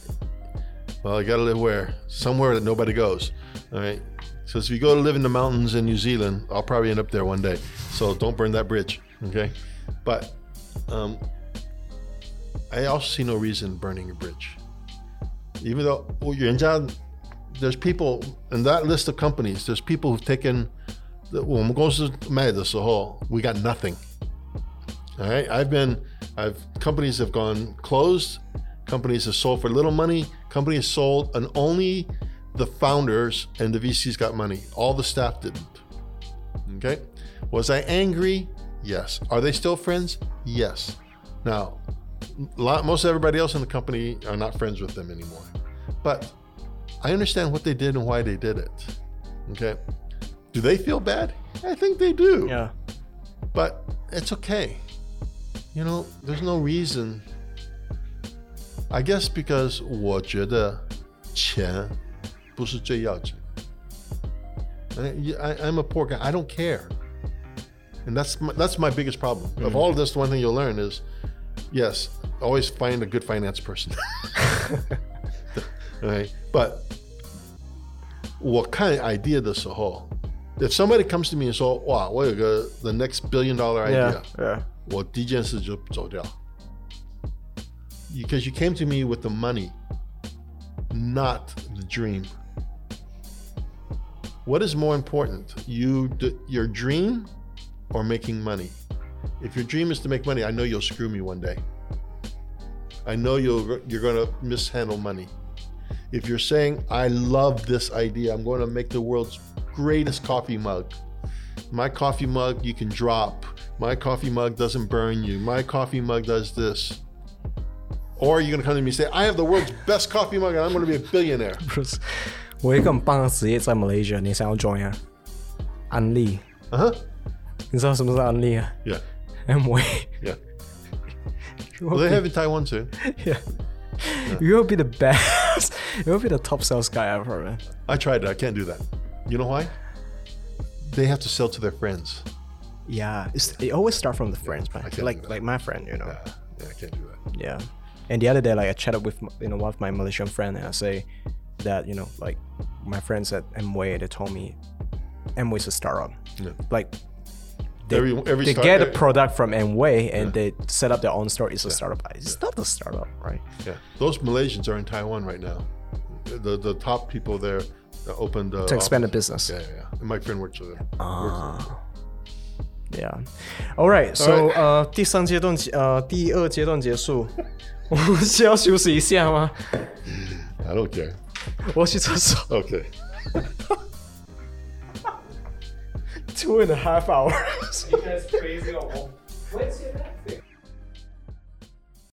well, you gotta live where? Somewhere that nobody goes. All right. So if you go to live in the mountains in New Zealand, I'll probably end up there one day. So don't burn that bridge. Okay. But um, I also see no reason burning a bridge. Even though well, you're in there's people in that list of companies, there's people who've taken the when goes to Madness the whole, we got nothing. All right. I've been I've companies have gone closed, companies have sold for little money, companies sold and only the founders and the VCs got money. All the staff didn't. Okay? Was I angry? Yes. Are they still friends? Yes. Now, A lot, most everybody else in the company are not friends with them anymore. But I understand what they did and why they did it. Okay. Do they feel bad? I think they do. Yeah. But it's okay. You know, there's no reason. I guess because 我觉得钱不是最要紧。I, I, I'm a poor guy. I don't care. And that's my, that's my biggest problem. Of all of this, the one thing you'll learn is, yes, always find a good finance person. right? But 我看 idea 的时候，if somebody comes to me and 说，哇，我有个 the next billion dollar idea， Yeah. 我第一件事就走掉。Because you came to me with the money, not the dream. What is more important, you d- your dream or making money? If your dream is to make money, I know you'll screw me one day. I know you'll you're going to mishandle money. If you're saying I love this idea, I'm going to make the world's greatest coffee mug. My coffee mug you can drop. My coffee mug doesn't burn you. My coffee mug does this. Or you're going to come to me and say, I have the world's best coffee mug and I'm going to be a billionaire. 不是，我有一个很棒的职业在 Malaysia，你想要 join 啊？安利， Uh huh. 你知道什么是 eh. Yeah, 啊 Yeah.？MV。Yeah. Well, they have in Taiwan too. Yeah. You will be the best. You will be the top sales guy ever, man. I tried it. I can't do that. You know why? They have to sell to their friends. Yeah, it's, it always start from the friends, I man. Like like my friend, you know. Yeah, yeah I can't do that. Yeah. And the other day, like I chatted with you know one of my Malaysian friend, and I say that you know like my friends at Amway, they told me Amway's a startup. Yeah. Like they, every, every they start, get every, a product from Amway and yeah. they set up their own store. It's a startup. It's yeah. not a startup, right? Yeah. Those Malaysians are in Taiwan right now. The the top people there opened uh, to expand office. a business. Yeah, yeah. yeah. my friend works with them. Uh. Yeah. All right. So，呃，第三阶段，呃，第二阶段结束，我们需要休息一下吗？I uh, don't care. 我去厕所。Okay. Two and a half hours. You guys crazy or what? Where's your?